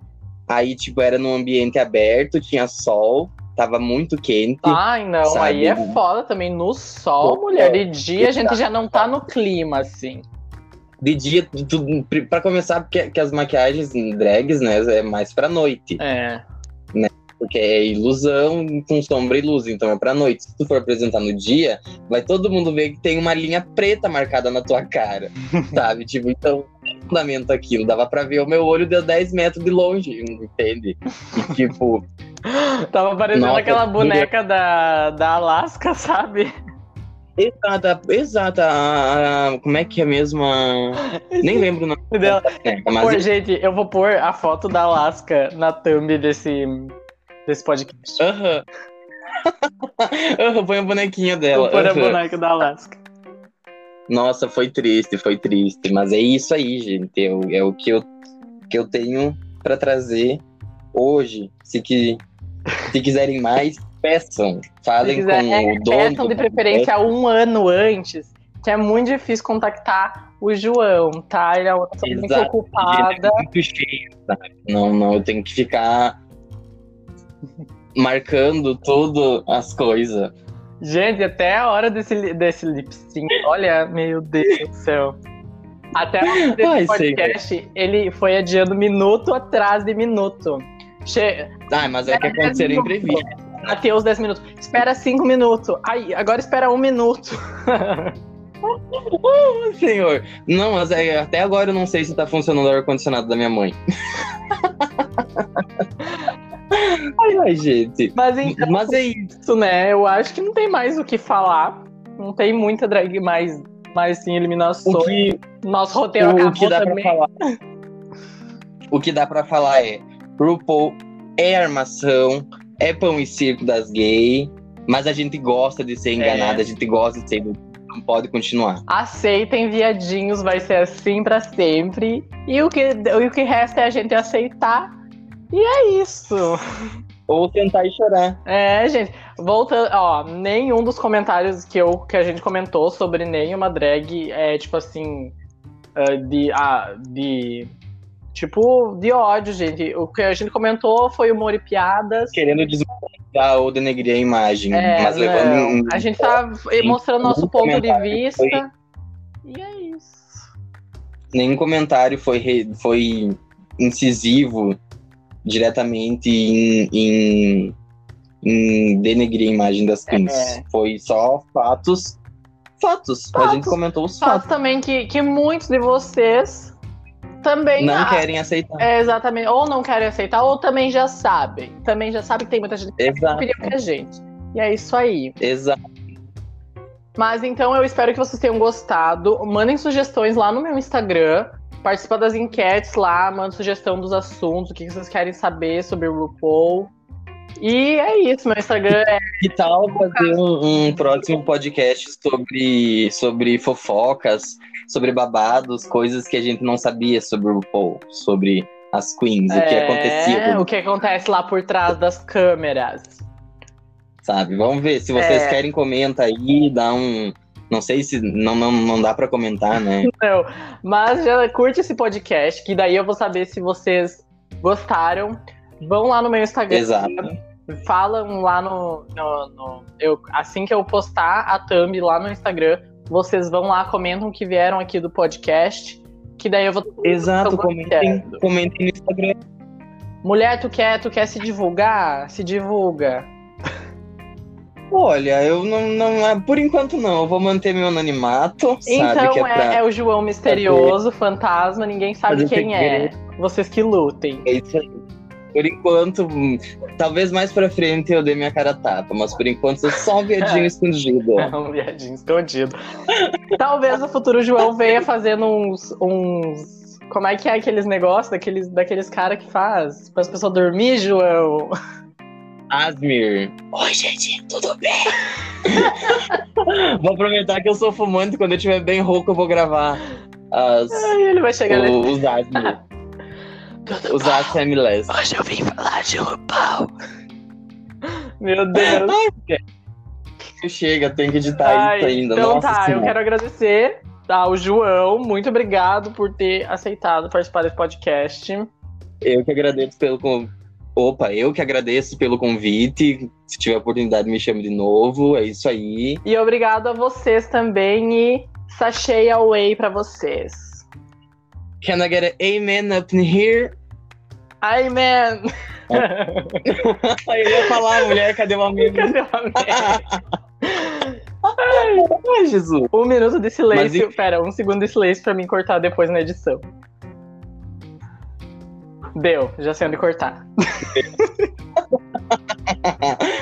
aí tipo, era num ambiente aberto, tinha sol, tava muito quente. Ai, não, Sabe? aí é foda também. No sol, Pô, mulher, de dia a gente já não tá no clima, assim. De dia, pra começar, porque que as maquiagens drags, né, é mais pra noite. É. Porque é ilusão com sombra e luz, então é pra noite. Se tu for apresentar no dia, vai todo mundo ver que tem uma linha preta marcada na tua cara, sabe? Tipo, então, fundamento aquilo. Dava pra ver o meu olho deu 10 metros de longe, entende? E tipo, Tava parecendo Nossa, aquela boneca da, da Alaska, sabe? exata, exata, a- a- como é que é mesmo a... Nem lembro o nome Dela. boneca, Pô, mas... gente, eu vou pôr a foto da Alaska na thumb desse, desse podcast. Aham. Aham, põe a bonequinha dela. Vou pôr a boneca da Alaska. Nossa, foi triste, foi triste. Mas é isso aí, gente. É o, é o que, eu, que eu tenho pra trazer hoje. Se, que, se quiserem mais, peçam. Falem quiser, com é, o dono. peçam de preferência um ano antes, que é muito difícil contactar o João, tá? Ele é uma pessoa muito Exato. ocupada. É muito cheio, sabe? Não, não, eu tenho que ficar marcando tudo as coisas. Gente, até a hora desse, desse lip sync, olha, meu Deus do céu. Até a hora desse Ai, podcast, ele foi adiando minuto atrás de minuto. Che... Ah, mas é que aconteceram imprevistos. Mateus, 10 minutos. Espera 5 minutos. Ai, agora espera um minuto. Senhor. Não, mas é, até agora eu não sei se tá funcionando o ar-condicionado da minha mãe. ai, ai, gente. Mas então, Mas é isso. né? Eu acho que não tem mais o que falar. Não tem muita drag mais, mais sim, eliminações. O que, Nosso roteiro o, acabou que dá também. pra falar. O que dá pra falar é: RuPaul é armação, é pão e circo das gays, mas a gente gosta de ser enganada, É. a gente gosta de ser. Não pode continuar. Aceitem, viadinhos, vai ser assim pra sempre. E o que, o que resta é a gente aceitar. E é isso. Ou tentar e chorar. É, gente. Voltando, ó, nenhum dos comentários que, eu, que a gente comentou sobre nenhuma drag é tipo assim. ah, de. Ah, de. Tipo, de ódio, gente. O que a gente comentou foi humor e piadas. Querendo desmontar ou denegrir a imagem. É, mas levando em. A gente tá mostrando nosso ponto de vista. foi- E é isso. Nenhum comentário foi, re- foi incisivo diretamente em, em, em denegrir a imagem das queens. É. Foi só fatos. Fatos. A Fatos. gente comentou os Fato fatos. também que, que muitos de vocês também Não ah, querem aceitar. É, exatamente. Ou não querem aceitar, ou também já sabem. Também já sabem que tem muita gente que Exato. pediu pra gente. E é isso aí. Exato. Mas então eu espero que vocês tenham gostado. Mandem sugestões lá no meu Instagram. Participa das enquetes lá, manda sugestão dos assuntos, o que vocês querem saber sobre o RuPaul. E é isso, meu Instagram é Que tal fazer um, um próximo podcast sobre, sobre fofocas, sobre babados, coisas que a gente não sabia sobre o RuPaul, sobre as queens, o que É, acontecia, O que acontece lá por trás das câmeras. sabe? Vamos ver, se vocês É. querem, comenta aí, dá um... Não sei se... Não, não, não dá pra comentar, né? Não, mas já curte esse podcast, que daí eu vou saber se vocês gostaram. Vão lá no meu Instagram. Exato. Falam lá no. no- no- eu, assim que eu postar a thumb lá no Instagram, vocês vão lá, comentam que vieram aqui do podcast. Que daí eu vou. Exato, comentem, comentem no Instagram. Mulher, tu quer, tu quer se divulgar? Se divulga. Olha, eu não, não. Por enquanto não, eu vou manter meu anonimato? Então é é, pra... é o João misterioso, fantasma, ninguém sabe quem é. Vocês que lutem. É isso aí. Por enquanto, hum, talvez mais pra frente eu dê minha cara tapa, mas por enquanto eu sou só um viadinho escondido. É um viadinho escondido. Talvez o futuro João venha fazendo uns. uns como é que é aqueles negócios daqueles, daqueles caras que faz? Para as pessoas dormir, João? Asmir. Oi, gente, tudo bem? vou aproveitar que eu sou fumante quando eu estiver bem rouco eu vou gravar as, Aí ele vai chegar o- os Asmir. Os Asmiless. Hoje eu vim falar de RuPaul. Meu Deus. Chega, tem que editar Ai, isso ainda. então Nossa tá, eu Senhora. quero agradecer ao João. Muito obrigado por ter aceitado participar desse podcast. Eu que agradeço pelo Opa, eu que agradeço pelo convite. Se tiver oportunidade, me chame de novo. É isso aí. E obrigado a vocês também e sachei away pra vocês. Can I get an amen up in here? Aí eu ia falar, mulher, cadê o amigo? Cadê o amigo? Ai, Jesus. Um minuto de silêncio. Mas Pera, um segundo de silêncio pra mim cortar depois na edição. Deu, já sei onde cortar.